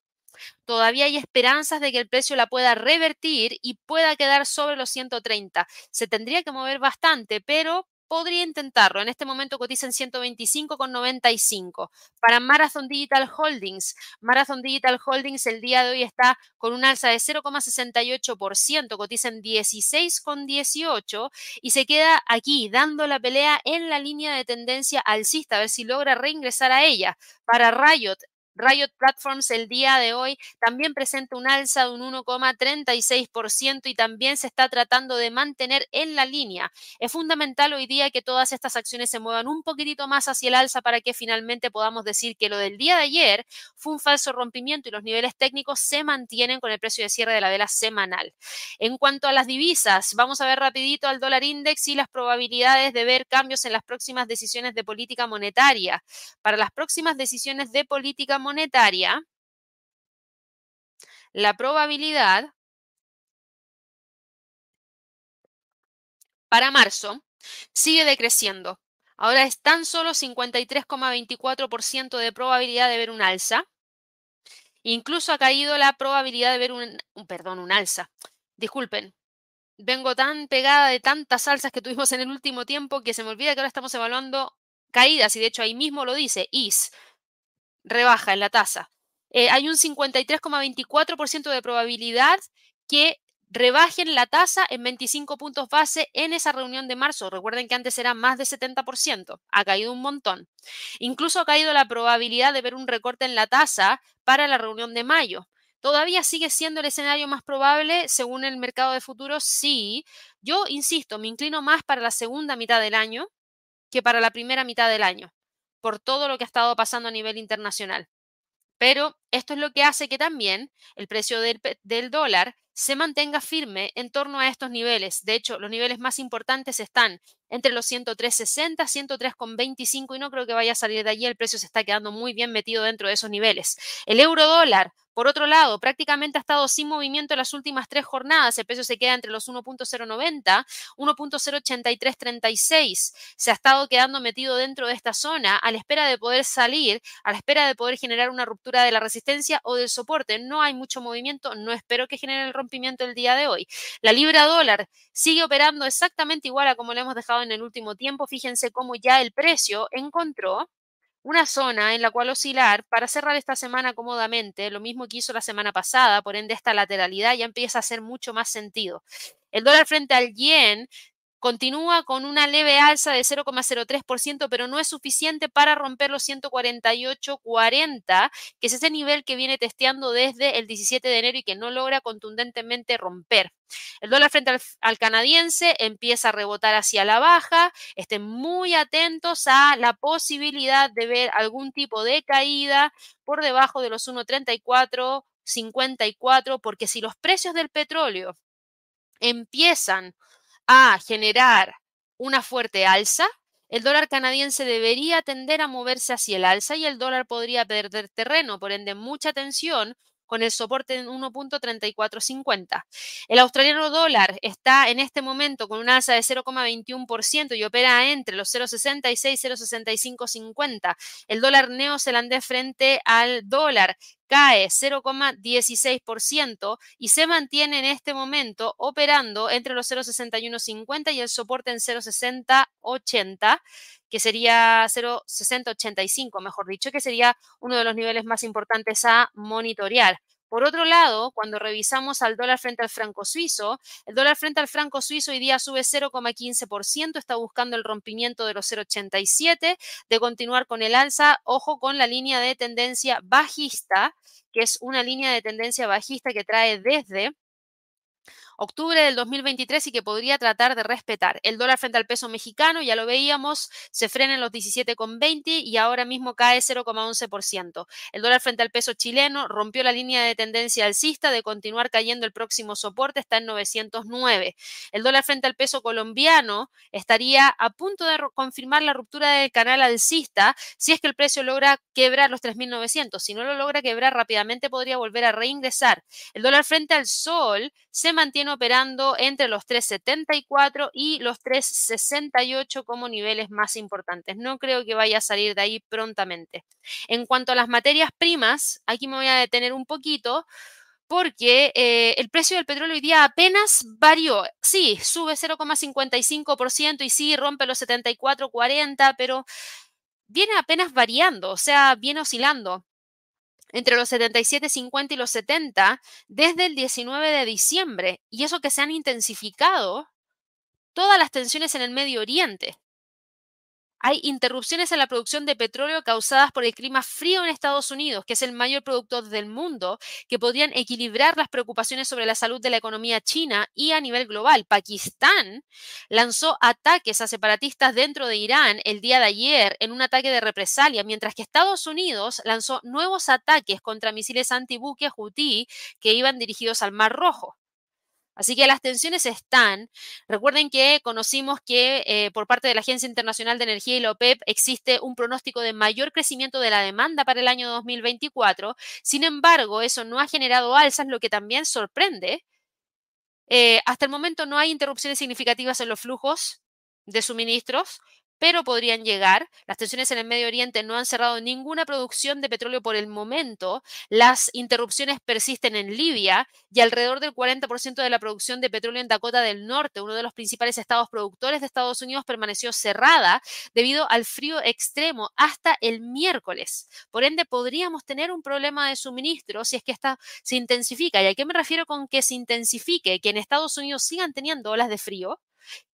Speaker 1: todavía hay esperanzas de que el precio la pueda revertir y pueda quedar sobre los 130. Se tendría que mover bastante, pero podría intentarlo. En este momento cotiza en 125,95. Para Marathon Digital Holdings, Marathon Digital Holdings el día de hoy está con un alza de 0,68%, cotiza en 16,18 y se queda aquí dando la pelea en la línea de tendencia alcista, a ver si logra reingresar a ella. Para Riot, Riot Platforms el día de hoy también presenta un alza de un 1,36% y también se está tratando de mantener en la línea. Es fundamental hoy día que todas estas acciones se muevan un poquitito más hacia el alza para que finalmente podamos decir que lo del día de ayer fue un falso rompimiento y los niveles técnicos se mantienen con el precio de cierre de la vela semanal. En cuanto a las divisas, vamos a ver rapidito al dólar index y las probabilidades de ver cambios en las próximas decisiones de política monetaria. Para las próximas decisiones de política monetaria, la probabilidad para marzo sigue decreciendo. Ahora es tan solo 53,24% de probabilidad de ver un alza. Incluso ha caído la probabilidad de ver un, perdón, un alza. Disculpen, vengo tan pegada de tantas alzas que tuvimos en el último tiempo que se me olvida que ahora estamos evaluando caídas y de hecho ahí mismo lo dice, IS, rebaja en la tasa. Eh, hay un 53,24% de probabilidad que rebajen la tasa en 25 puntos base en esa reunión de marzo. Recuerden que antes era más de 70%, ha caído un montón. Incluso ha caído la probabilidad de ver un recorte en la tasa para la reunión de mayo. ¿Todavía sigue siendo el escenario más probable según el mercado de futuros? Sí. Yo insisto, me inclino más para la segunda mitad del año que para la primera mitad del año por todo lo que ha estado pasando a nivel internacional. Pero esto es lo que hace que también el precio del, dólar se mantenga firme en torno a estos niveles. De hecho, los niveles más importantes están entre los 103.60, 103.25 y no creo que vaya a salir de allí. El precio se está quedando muy bien metido dentro de esos niveles. El euro dólar por otro lado, prácticamente ha estado sin movimiento en las últimas tres jornadas. El precio se queda entre los 1.090, 1.08336. Se ha estado quedando metido dentro de esta zona a la espera de poder salir, a la espera de poder generar una ruptura de la resistencia o del soporte. No hay mucho movimiento, no espero que genere el rompimiento el día de hoy. La libra dólar sigue operando exactamente igual a como lo hemos dejado en el último tiempo. Fíjense cómo ya el precio encontró una zona en la cual oscilar para cerrar esta semana cómodamente, lo mismo que hizo la semana pasada, por ende esta lateralidad ya empieza a hacer mucho más sentido. El dólar frente al yen Continúa con una leve alza de 0,03%, pero no es suficiente para romper los 148,40, que es ese nivel que viene testeando desde el 17 de enero y que no logra contundentemente romper. El dólar frente al, canadiense empieza a rebotar hacia la baja. Estén muy atentos a la posibilidad de ver algún tipo de caída por debajo de los 1,34, porque si los precios del petróleo empiezan a generar una fuerte alza, el dólar canadiense debería tender a moverse hacia el alza y el dólar podría perder terreno. Por ende, mucha atención con el soporte en 1.3450. El australiano dólar está en este momento con un alza de 0,21% y opera entre los 0,66 y 0,6550. El dólar neozelandés frente al dólar cae 0,16% y se mantiene en este momento operando entre los 0,6150 y el soporte en 0,6080 que sería 0,6085, mejor dicho, que sería uno de los niveles más importantes a monitorear. Por otro lado, cuando revisamos al dólar frente al franco suizo, el dólar frente al franco suizo hoy día sube 0,15%, está buscando el rompimiento de los 0,87, de continuar con el alza, ojo con la línea de tendencia bajista, que es una línea de tendencia bajista que trae desde octubre del 2023 y que podría tratar de respetar. El dólar frente al peso mexicano, ya lo veíamos, se frena en los 17,20 y ahora mismo cae 0,11%. El dólar frente al peso chileno rompió la línea de tendencia alcista de continuar cayendo el próximo soporte, está en 909. El dólar frente al peso colombiano estaría a punto de confirmar la ruptura del canal alcista si es que el precio logra quebrar los 3.900. Si no lo logra quebrar rápidamente podría volver a reingresar. El dólar frente al sol se mantiene operando entre los 3,74 y los 3,68 como niveles más importantes. No creo que vaya a salir de ahí prontamente. En cuanto a las materias primas, aquí me voy a detener un poquito porque eh, el precio del petróleo hoy día apenas varió. Sí, sube 0,55% y sí, rompe los 74,40, pero viene apenas variando, o sea, viene oscilando entre los 77.50 y los 70 desde el 19 de diciembre, y eso que se han intensificado todas las tensiones en el Medio Oriente. Hay interrupciones en la producción de petróleo causadas por el clima frío en Estados Unidos, que es el mayor productor del mundo, que podrían equilibrar las preocupaciones sobre la salud de la economía china y a nivel global. Pakistán lanzó ataques a separatistas dentro de Irán el día de ayer en un ataque de represalia, mientras que Estados Unidos lanzó nuevos ataques contra misiles antibuque Houthi que iban dirigidos al Mar Rojo. Así que las tensiones están. Recuerden que conocimos que eh, por parte de la Agencia Internacional de Energía y la OPEP existe un pronóstico de mayor crecimiento de la demanda para el año 2024. Sin embargo, eso no ha generado alzas, lo que también sorprende. Eh, hasta el momento no hay interrupciones significativas en los flujos de suministros, pero podrían llegar. Las tensiones en el Medio Oriente no han cerrado ninguna producción de petróleo por el momento. Las interrupciones persisten en Libia y alrededor del 40% de la producción de petróleo en Dakota del Norte, uno de los principales estados productores de Estados Unidos, permaneció cerrada debido al frío extremo hasta el miércoles. Por ende, podríamos tener un problema de suministro si es que esta se intensifica. ¿Y a qué me refiero con que se intensifique? Que en Estados Unidos sigan teniendo olas de frío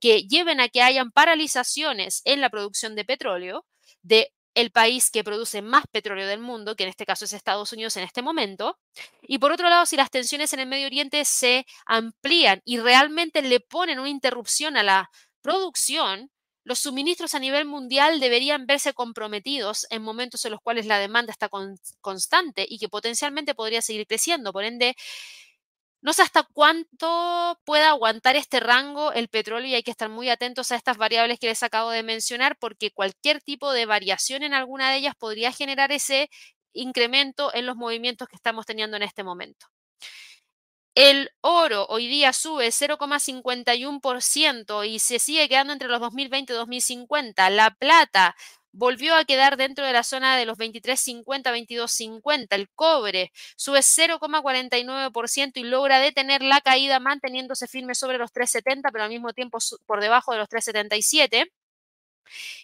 Speaker 1: que lleven a que hayan paralizaciones en la producción de petróleo de el país que produce más petróleo del mundo, que en este caso es Estados Unidos en este momento. Y por otro lado, si las tensiones en el Medio Oriente se amplían y realmente le ponen una interrupción a la producción, los suministros a nivel mundial deberían verse comprometidos en momentos en los cuales la demanda está constante y que potencialmente podría seguir creciendo. Por ende, no sé hasta cuánto pueda aguantar este rango el petróleo y hay que estar muy atentos a estas variables que les acabo de mencionar porque cualquier tipo de variación en alguna de ellas podría generar ese incremento en los movimientos que estamos teniendo en este momento. El oro hoy día sube 0,51% y se sigue quedando entre los 2020 y 2050. La plata volvió a quedar dentro de la zona de los 23.50, 22.50. El cobre sube 0,49% y logra detener la caída manteniéndose firme sobre los 3.70, pero al mismo tiempo por debajo de los 3.77.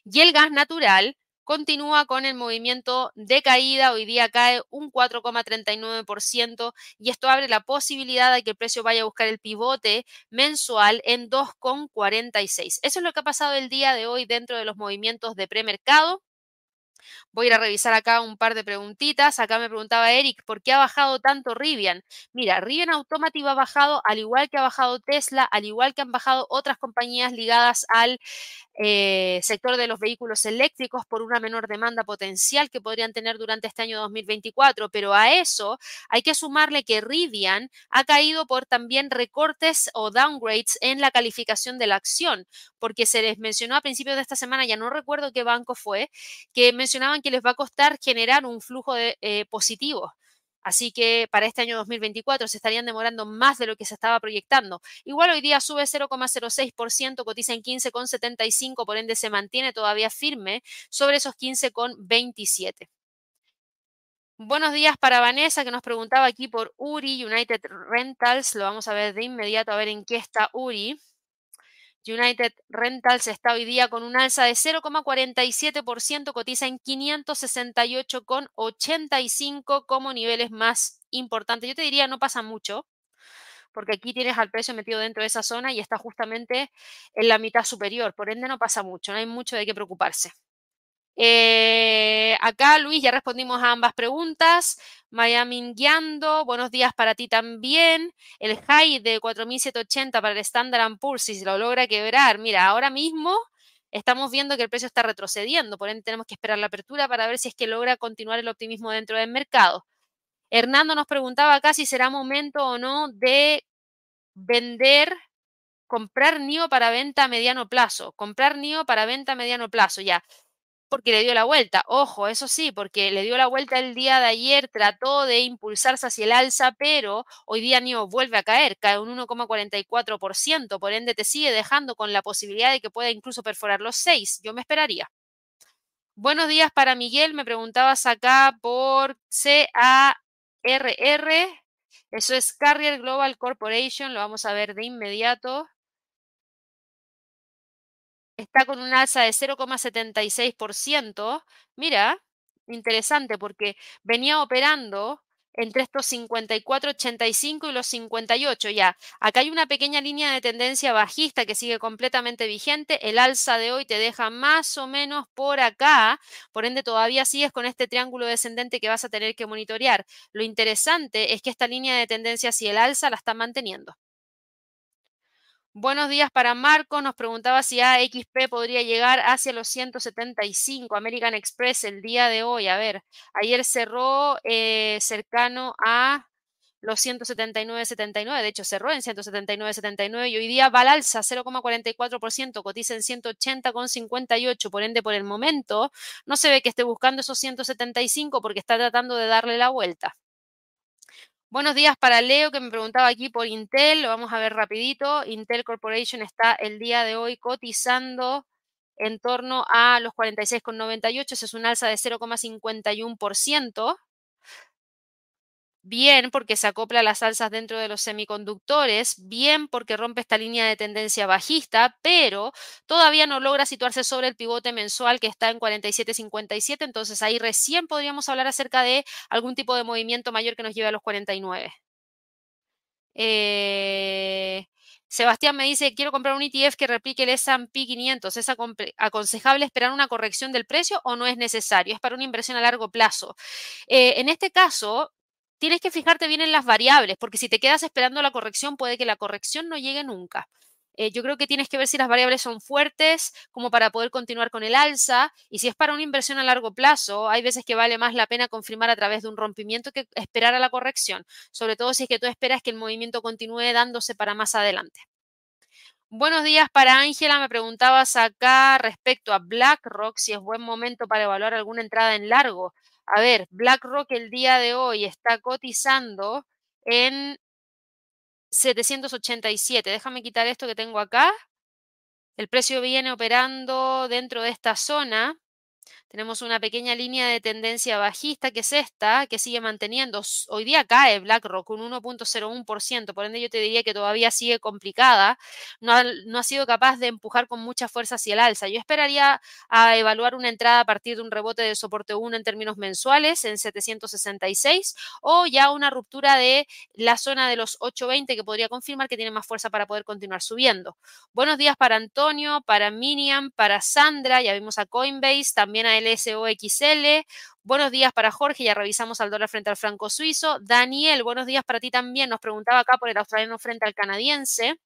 Speaker 1: Y el gas natural continúa con el movimiento de caída. Hoy día cae un 4,39% y esto abre la posibilidad de que el precio vaya a buscar el pivote mensual en 2,46. Eso es lo que ha pasado el día de hoy dentro de los movimientos de premercado. Voy a ir a revisar acá un par de preguntitas. Acá me preguntaba Eric, ¿por qué ha bajado tanto Rivian? Mira, Rivian Automotive ha bajado al igual que ha bajado Tesla, al igual que han bajado otras compañías ligadas al eh, sector de los vehículos eléctricos por una menor demanda potencial que podrían tener durante este año 2024. Pero a eso hay que sumarle que Rivian ha caído por también recortes o downgrades en la calificación de la acción, porque se les mencionó a principios de esta semana, ya no recuerdo qué banco fue, que que les va a costar generar un flujo de, eh, positivo Así que para este año 2024 se estarían demorando más de lo que se estaba proyectando. Igual hoy día sube 0,06%, cotiza en 15,75, por ende se mantiene todavía firme sobre esos 15,27. Buenos días para Vanessa que nos preguntaba aquí por URI, United Rentals. Lo vamos a ver de inmediato a ver en qué está URI. United Rentals está hoy día con un alza de 0,47%, cotiza en 568,85 como niveles más importantes. Yo te diría, no pasa mucho, porque aquí tienes al precio metido dentro de esa zona y está justamente en la mitad superior, por ende no pasa mucho, no hay mucho de qué preocuparse. Eh, acá, Luis, ya respondimos a ambas preguntas. Miami Guiando, buenos días para ti también. El high de 4.780 para el Standard Poor's, si lo logra quebrar. Mira, ahora mismo estamos viendo que el precio está retrocediendo, por ende tenemos que esperar la apertura para ver si es que logra continuar el optimismo dentro del mercado. Hernando nos preguntaba acá si será momento o no de vender comprar NIO para venta a mediano plazo. Comprar NIO para venta a mediano plazo, ya porque le dio la vuelta. Ojo, eso sí, porque le dio la vuelta el día de ayer, trató de impulsarse hacia el alza, pero hoy día NIO vuelve a caer, cae un 1,44%, por ende te sigue dejando con la posibilidad de que pueda incluso perforar los 6. Yo me esperaría. Buenos días para Miguel, me preguntabas acá por CARR. Eso es Carrier Global Corporation, lo vamos a ver de inmediato está con un alza de 0,76%. Mira, interesante porque venía operando entre estos 54,85 y los 58 ya. Acá hay una pequeña línea de tendencia bajista que sigue completamente vigente. El alza de hoy te deja más o menos por acá. Por ende, todavía sigues con este triángulo descendente que vas a tener que monitorear. Lo interesante es que esta línea de tendencia si el alza la está manteniendo. Buenos días para Marco. Nos preguntaba si AXP podría llegar hacia los 175. American Express el día de hoy. A ver, ayer cerró eh, cercano a los 179.79. De hecho, cerró en 179.79 y hoy día va al alza 0,44%. Cotiza en 180,58. Por ende, por el momento, no se ve que esté buscando esos 175 porque está tratando de darle la vuelta. Buenos días para Leo que me preguntaba aquí por Intel, lo vamos a ver rapidito. Intel Corporation está el día de hoy cotizando en torno a los 46,98, eso es un alza de 0,51% bien porque se acopla las alzas dentro de los semiconductores, bien porque rompe esta línea de tendencia bajista, pero todavía no logra situarse sobre el pivote mensual que está en 47.57, entonces ahí recién podríamos hablar acerca de algún tipo de movimiento mayor que nos lleve a los 49. Eh, Sebastián me dice, quiero comprar un ETF que replique el S&P 500. ¿Es aconsejable esperar una corrección del precio o no es necesario? Es para una inversión a largo plazo. Eh, en este caso, tienes que fijarte bien en las variables, porque si te quedas esperando la corrección, puede que la corrección no llegue nunca. Eh, yo creo que tienes que ver si las variables son fuertes como para poder continuar con el alza y si es para una inversión a largo plazo, hay veces que vale más la pena confirmar a través de un rompimiento que esperar a la corrección, sobre todo si es que tú esperas que el movimiento continúe dándose para más adelante. Buenos días para Ángela, me preguntabas acá respecto a BlackRock si es buen momento para evaluar alguna entrada en largo. A ver, BlackRock el día de hoy está cotizando en 787. Déjame quitar esto que tengo acá. El precio viene operando dentro de esta zona. Tenemos una pequeña línea de tendencia bajista que es esta, que sigue manteniendo. Hoy día cae BlackRock un 1.01%, por ende yo te diría que todavía sigue complicada. No ha, no ha, sido capaz de empujar con mucha fuerza hacia el alza. Yo esperaría a evaluar una entrada a partir de un rebote de soporte 1 en términos mensuales en 766 o ya una ruptura de la zona de los 820 que podría confirmar que tiene más fuerza para poder continuar subiendo. Buenos días para Antonio, para Miniam, para Sandra, ya vimos a Coinbase, también a LSOXL. Buenos días para Jorge, ya revisamos al dólar frente al franco suizo. Daniel, buenos días para ti también. Nos preguntaba acá por el australiano frente al canadiense.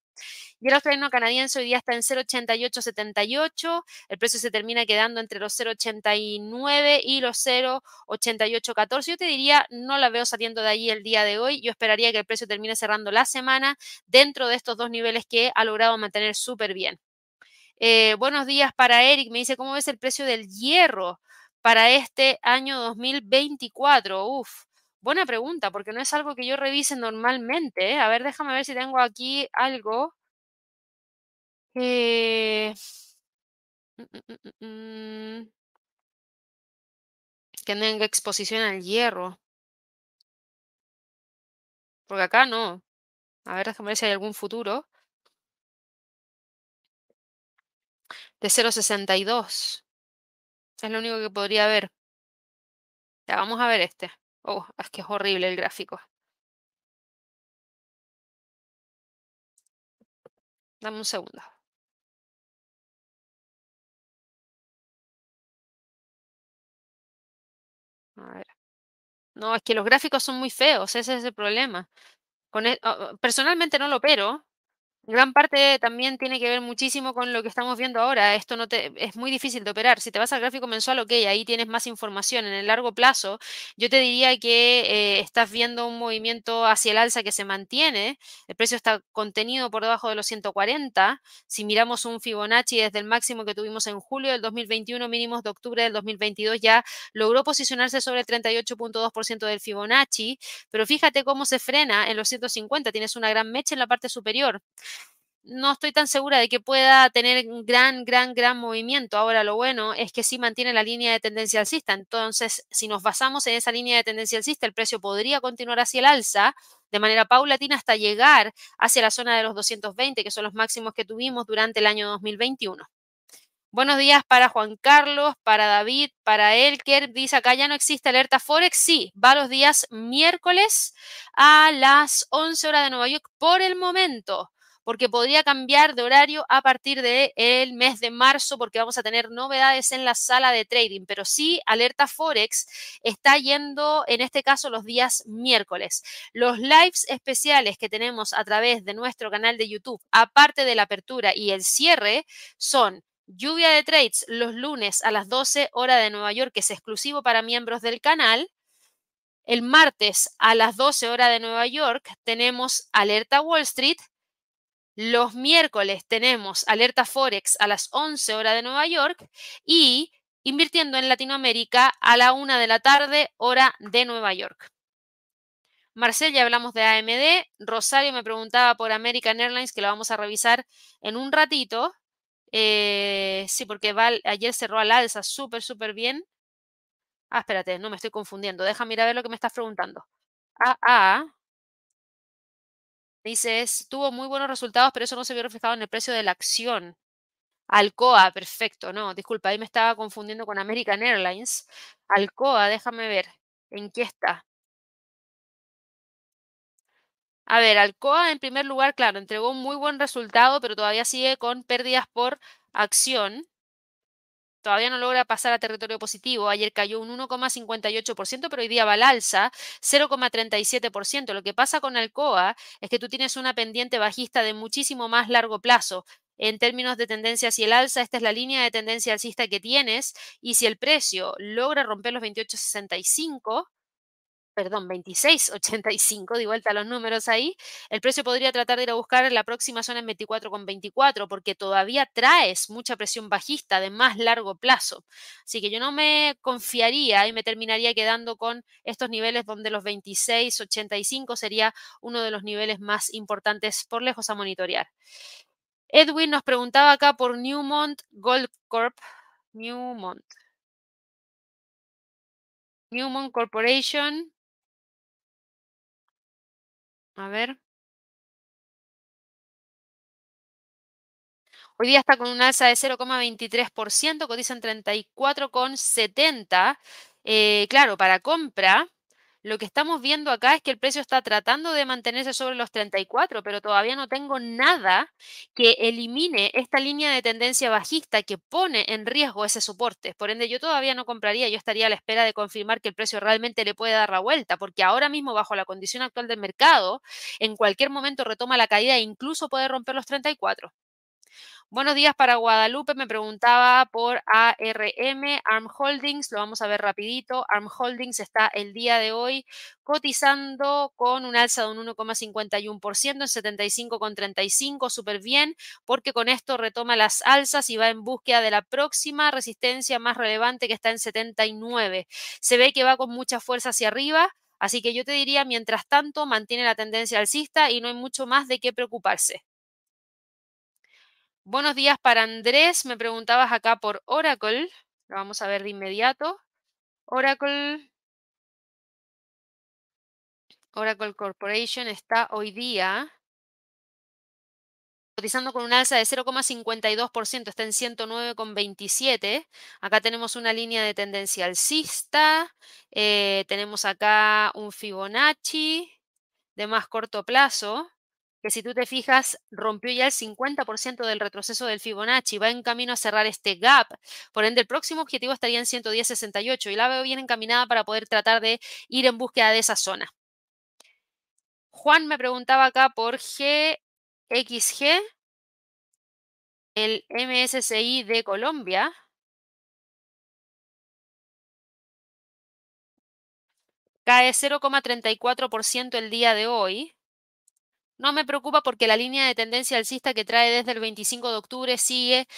Speaker 1: Y el australiano canadiense hoy día está en 0,8878. El precio se termina quedando entre los 0,89 y los 0,8814. Yo te diría, no la veo saliendo de ahí el día de hoy. Yo esperaría que el precio termine cerrando la semana dentro de estos dos niveles que ha logrado mantener súper bien. Eh, buenos días para Eric. Me dice, ¿cómo ves el precio del hierro para este año 2024? Uf. Buena pregunta, porque no es algo que yo revise normalmente. ¿eh? A ver, déjame ver si tengo aquí algo. Eh, mm, mm, mm, que tenga exposición al hierro. Porque acá no. A ver, déjame ver si hay algún futuro. De 0.62. Es lo único que podría haber. Ya, vamos a ver este. Oh, es que es horrible el gráfico. Dame un segundo. A ver. No, es que los gráficos son muy feos, ese es el problema. E personalmente no lo opero, Gran parte también tiene que ver muchísimo con lo que estamos viendo ahora. Esto no te, es muy difícil de operar. Si te vas al gráfico mensual, ok, ahí tienes más información. En el largo plazo, yo te diría que eh, estás viendo un movimiento hacia el alza que se mantiene. El precio está contenido por debajo de los 140. Si miramos un Fibonacci desde el máximo que tuvimos en julio del 2021, mínimos de octubre del 2022, ya logró posicionarse sobre el 38.2% del Fibonacci. Pero fíjate cómo se frena en los 150. Tienes una gran mecha en la parte superior no estoy tan segura de que pueda tener gran, gran, gran movimiento. Ahora, lo bueno es que sí mantiene la línea de tendencia alcista. Entonces, si nos basamos en esa línea de tendencia alcista, el precio podría continuar hacia el alza de manera paulatina hasta llegar hacia la zona de los 220, que son los máximos que tuvimos durante el año 2021. Buenos días para Juan Carlos, para David, para Elker. Dice acá ya no existe alerta Forex. Sí, va los días miércoles a las 11 horas de Nueva York por el momento porque podría cambiar de horario a partir del el mes de marzo, porque vamos a tener novedades en la sala de trading, pero sí, Alerta Forex está yendo, en este caso, los días miércoles. Los lives especiales que tenemos a través de nuestro canal de YouTube, aparte de la apertura y el cierre, son Lluvia de Trades los lunes a las 12 horas de Nueva York, que es exclusivo para miembros del canal. El martes a las 12 horas de Nueva York tenemos Alerta Wall Street los miércoles tenemos alerta Forex a las 11 horas de Nueva York y invirtiendo en Latinoamérica a la 1 de la tarde, hora de Nueva York. Marcel, ya hablamos de AMD. Rosario me preguntaba por American Airlines, que lo vamos a revisar en un ratito. Eh, sí, porque ayer cerró al alza súper, súper bien. Ah, espérate, no me estoy confundiendo. Deja mirar a ver lo que me estás preguntando. Ah, ah. Dices, tuvo muy buenos resultados, pero eso no se vio reflejado en el precio de la acción. Alcoa, perfecto, no, disculpa, ahí me estaba confundiendo con American Airlines. Alcoa, déjame ver, ¿en qué está? A ver, Alcoa en primer lugar, claro, entregó un muy buen resultado, pero todavía sigue con pérdidas por acción todavía no logra pasar a territorio positivo. Ayer cayó un 1,58%, pero hoy día va al alza 0,37%. Lo que pasa con Alcoa es que tú tienes una pendiente bajista de muchísimo más largo plazo. En términos de tendencia hacia el alza, esta es la línea de tendencia alcista que tienes y si el precio logra romper los 28,65, perdón, 26.85, di vuelta a los números ahí, el precio podría tratar de ir a buscar la próxima zona en 24,24 porque todavía traes mucha presión bajista de más largo plazo. Así que yo no me confiaría y me terminaría quedando con estos niveles donde los 26.85 sería uno de los niveles más importantes por lejos a monitorear. Edwin nos preguntaba acá por Newmont Gold Corp. Newmont. Newmont Corporation. A ver. Hoy día está con un alza de 0,23%, cotiza en 34,70. Eh, claro, para compra lo que estamos viendo acá es que el precio está tratando de mantenerse sobre los 34, pero todavía no tengo nada que elimine esta línea de tendencia bajista que pone en riesgo ese soporte. Por ende, yo todavía no compraría, yo estaría a la espera de confirmar que el precio realmente le puede dar la vuelta, porque ahora mismo, bajo la condición actual del mercado, en cualquier momento retoma la caída e incluso puede romper los 34. Buenos días para Guadalupe. Me preguntaba por ARM, ARM Holdings. Lo vamos a ver rapidito. ARM Holdings está el día de hoy cotizando con un alza de un 1,51% en 75,35. Súper bien, porque con esto retoma las alzas y va en búsqueda de la próxima resistencia más relevante que está en 79. Se ve que va con mucha fuerza hacia arriba Así que yo te diría, mientras tanto, mantiene la tendencia alcista y no hay mucho más de qué preocuparse. Buenos días para Andrés. Me preguntabas acá por Oracle. Lo vamos a ver de inmediato. Oracle. Oracle Corporation está hoy día cotizando con un alza de 0,52%, está en 109,27. Acá tenemos una línea de tendencia alcista, eh, tenemos acá un Fibonacci de más corto plazo, que si tú te fijas, rompió ya el 50% del retroceso del Fibonacci, va en camino a cerrar este gap. Por ende, el próximo objetivo estaría en 110,68 y la veo bien encaminada para poder tratar de ir en búsqueda de esa zona. Juan me preguntaba acá por G XG, el MSCI de Colombia, cae 0,34% el día de hoy. No me preocupa porque la línea de tendencia alcista que trae desde el 25 de octubre sigue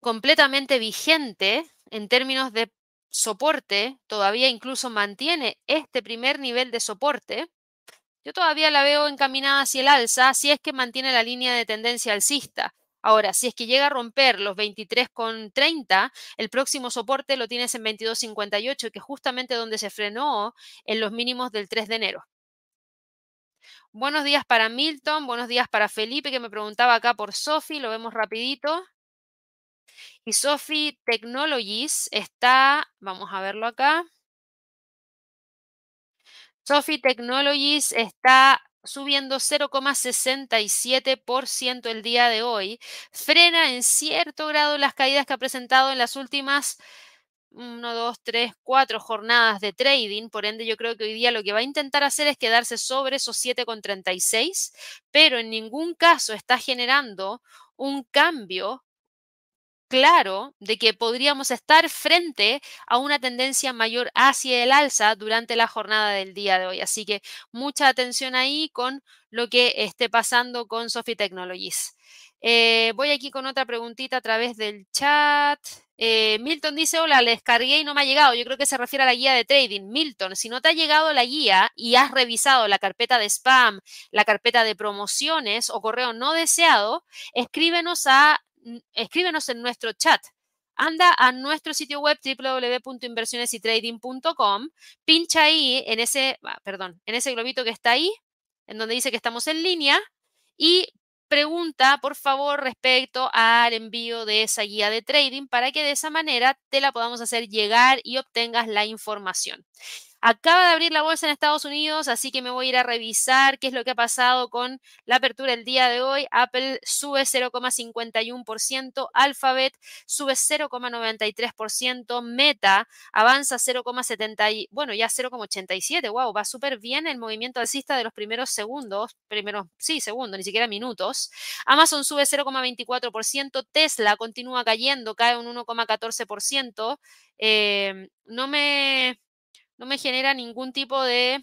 Speaker 1: completamente vigente en términos de soporte, todavía incluso mantiene este primer nivel de soporte. Yo todavía la veo encaminada hacia el alza si es que mantiene la línea de tendencia alcista. Ahora, si es que llega a romper los 23,30, el próximo soporte lo tienes en 22,58, que es justamente donde se frenó en los mínimos del 3 de enero. Buenos días para Milton, buenos días para Felipe, que me preguntaba acá por Sofi, lo vemos rapidito. Y Sofi Technologies está, vamos a verlo acá. Sophie Technologies está subiendo 0,67% el día de hoy. Frena en cierto grado las caídas que ha presentado en las últimas 1, 2, 3, 4 jornadas de trading. Por ende, yo creo que hoy día lo que va a intentar hacer es quedarse sobre esos 7,36, pero en ningún caso está generando un cambio claro de que podríamos estar frente a una tendencia mayor hacia el alza durante la jornada del día de hoy. Así que mucha atención ahí con lo que esté pasando con Sophie Technologies. Eh, voy aquí con otra preguntita a través del chat. Eh, Milton dice, hola, les cargué y no me ha llegado. Yo creo que se refiere a la guía de trading. Milton, si no te ha llegado la guía y has revisado la carpeta de spam, la carpeta de promociones o correo no deseado, escríbenos a escríbenos en nuestro chat. Anda a nuestro sitio web www.inversionesytrading.com, pincha ahí en ese, ah, perdón, en ese globito que está ahí, en donde dice que estamos en línea y pregunta, por favor, respecto al envío de esa guía de trading para que de esa manera te la podamos hacer llegar y obtengas la información. Acaba de abrir la bolsa en Estados Unidos, así que me voy a ir a revisar qué es lo que ha pasado con la apertura el día de hoy. Apple sube 0,51%, Alphabet sube 0,93%, Meta avanza 0,70, bueno, ya 0,87, wow, va súper bien el movimiento alcista de los primeros segundos, primeros, sí, segundos, ni siquiera minutos. Amazon sube 0,24%, Tesla continúa cayendo, cae un 1,14%. Eh, no me no me genera ningún tipo de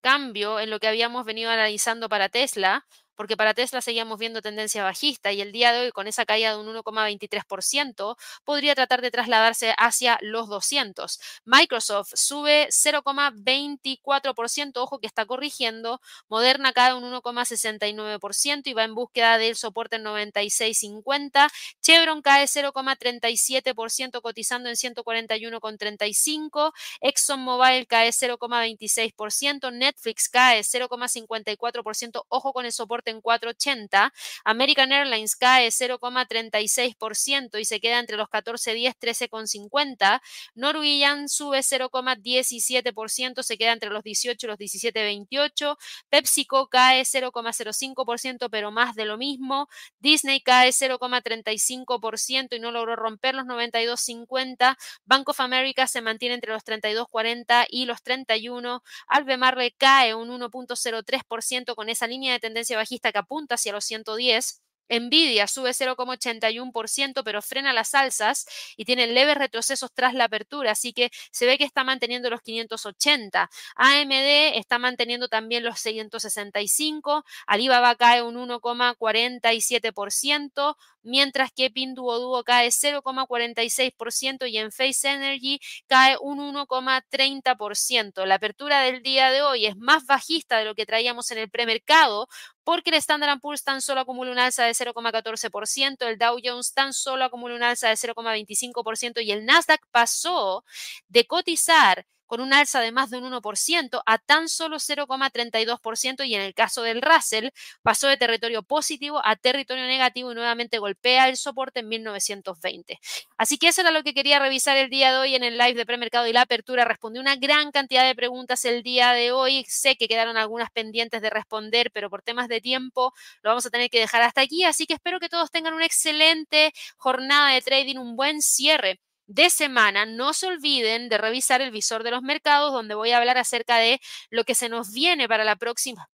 Speaker 1: cambio en lo que habíamos venido analizando para Tesla porque para Tesla seguíamos viendo tendencia bajista y el día de hoy con esa caída de un 1,23% podría tratar de trasladarse hacia los 200. Microsoft sube 0,24%, ojo que está corrigiendo. Moderna cae un 1,69% y va en búsqueda del soporte en 96,50. Chevron cae 0,37% cotizando en 141,35. ExxonMobil cae 0,26%. Netflix cae 0,54%, ojo con el soporte en 4.80. American Airlines cae 0,36% y se queda entre los 14.10, 13,50. Norwegian sube 0,17%, se queda entre los 18 y los 17,28. PepsiCo cae 0,05%, pero más de lo mismo. Disney cae 0,35% y no logró romper los 92,50. Bank of America se mantiene entre los 32,40 y los 31. Albemarle cae un 1.03% con esa línea de tendencia bajista que apunta hacia los 110 Nvidia sube 0,81%, pero frena las alzas y tiene leves retrocesos tras la apertura, así que se ve que está manteniendo los 580. AMD está manteniendo también los 665. Alibaba cae un 1,47%, mientras que Pinduoduo cae 0,46% y en Face Energy cae un 1,30%. La apertura del día de hoy es más bajista de lo que traíamos en el premercado, porque el Standard Poor's tan solo acumula un alza de 0,14%, el Dow Jones tan solo acumula un alza de 0,25% y el Nasdaq pasó de cotizar con un alza de más de un 1% a tan solo 0,32% y en el caso del Russell pasó de territorio positivo a territorio negativo y nuevamente golpea el soporte en 1920. Así que eso era lo que quería revisar el día de hoy en el live de premercado y la apertura. Respondí una gran cantidad de preguntas el día de hoy. Sé que quedaron algunas pendientes de responder, pero por temas de tiempo lo vamos a tener que dejar hasta aquí. Así que espero que todos tengan una excelente jornada de trading, un buen cierre de semana, no se olviden de revisar el visor de los mercados, donde voy a hablar acerca de lo que se nos viene para la próxima,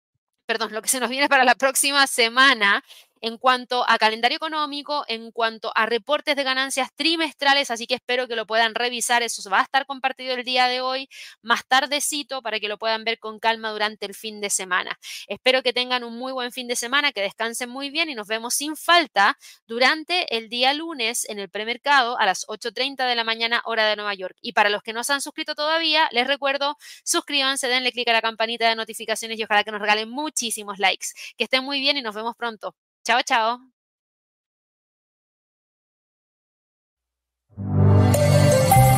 Speaker 1: perdón, lo que se nos viene para la próxima semana en cuanto a calendario económico, en cuanto a reportes de ganancias trimestrales, así que espero que lo puedan revisar. Eso va a estar compartido el día de hoy, más tardecito, para que lo puedan ver con calma durante el fin de semana. Espero que tengan un muy buen fin de semana, que descansen muy bien y nos vemos sin falta durante el día lunes en el premercado a las 8.30 de la mañana, hora de Nueva York. Y para los que no se han suscrito todavía, les recuerdo, suscríbanse, denle clic a la campanita de notificaciones y ojalá que nos regalen muchísimos likes. Que estén muy bien y nos vemos pronto. Chao, chao.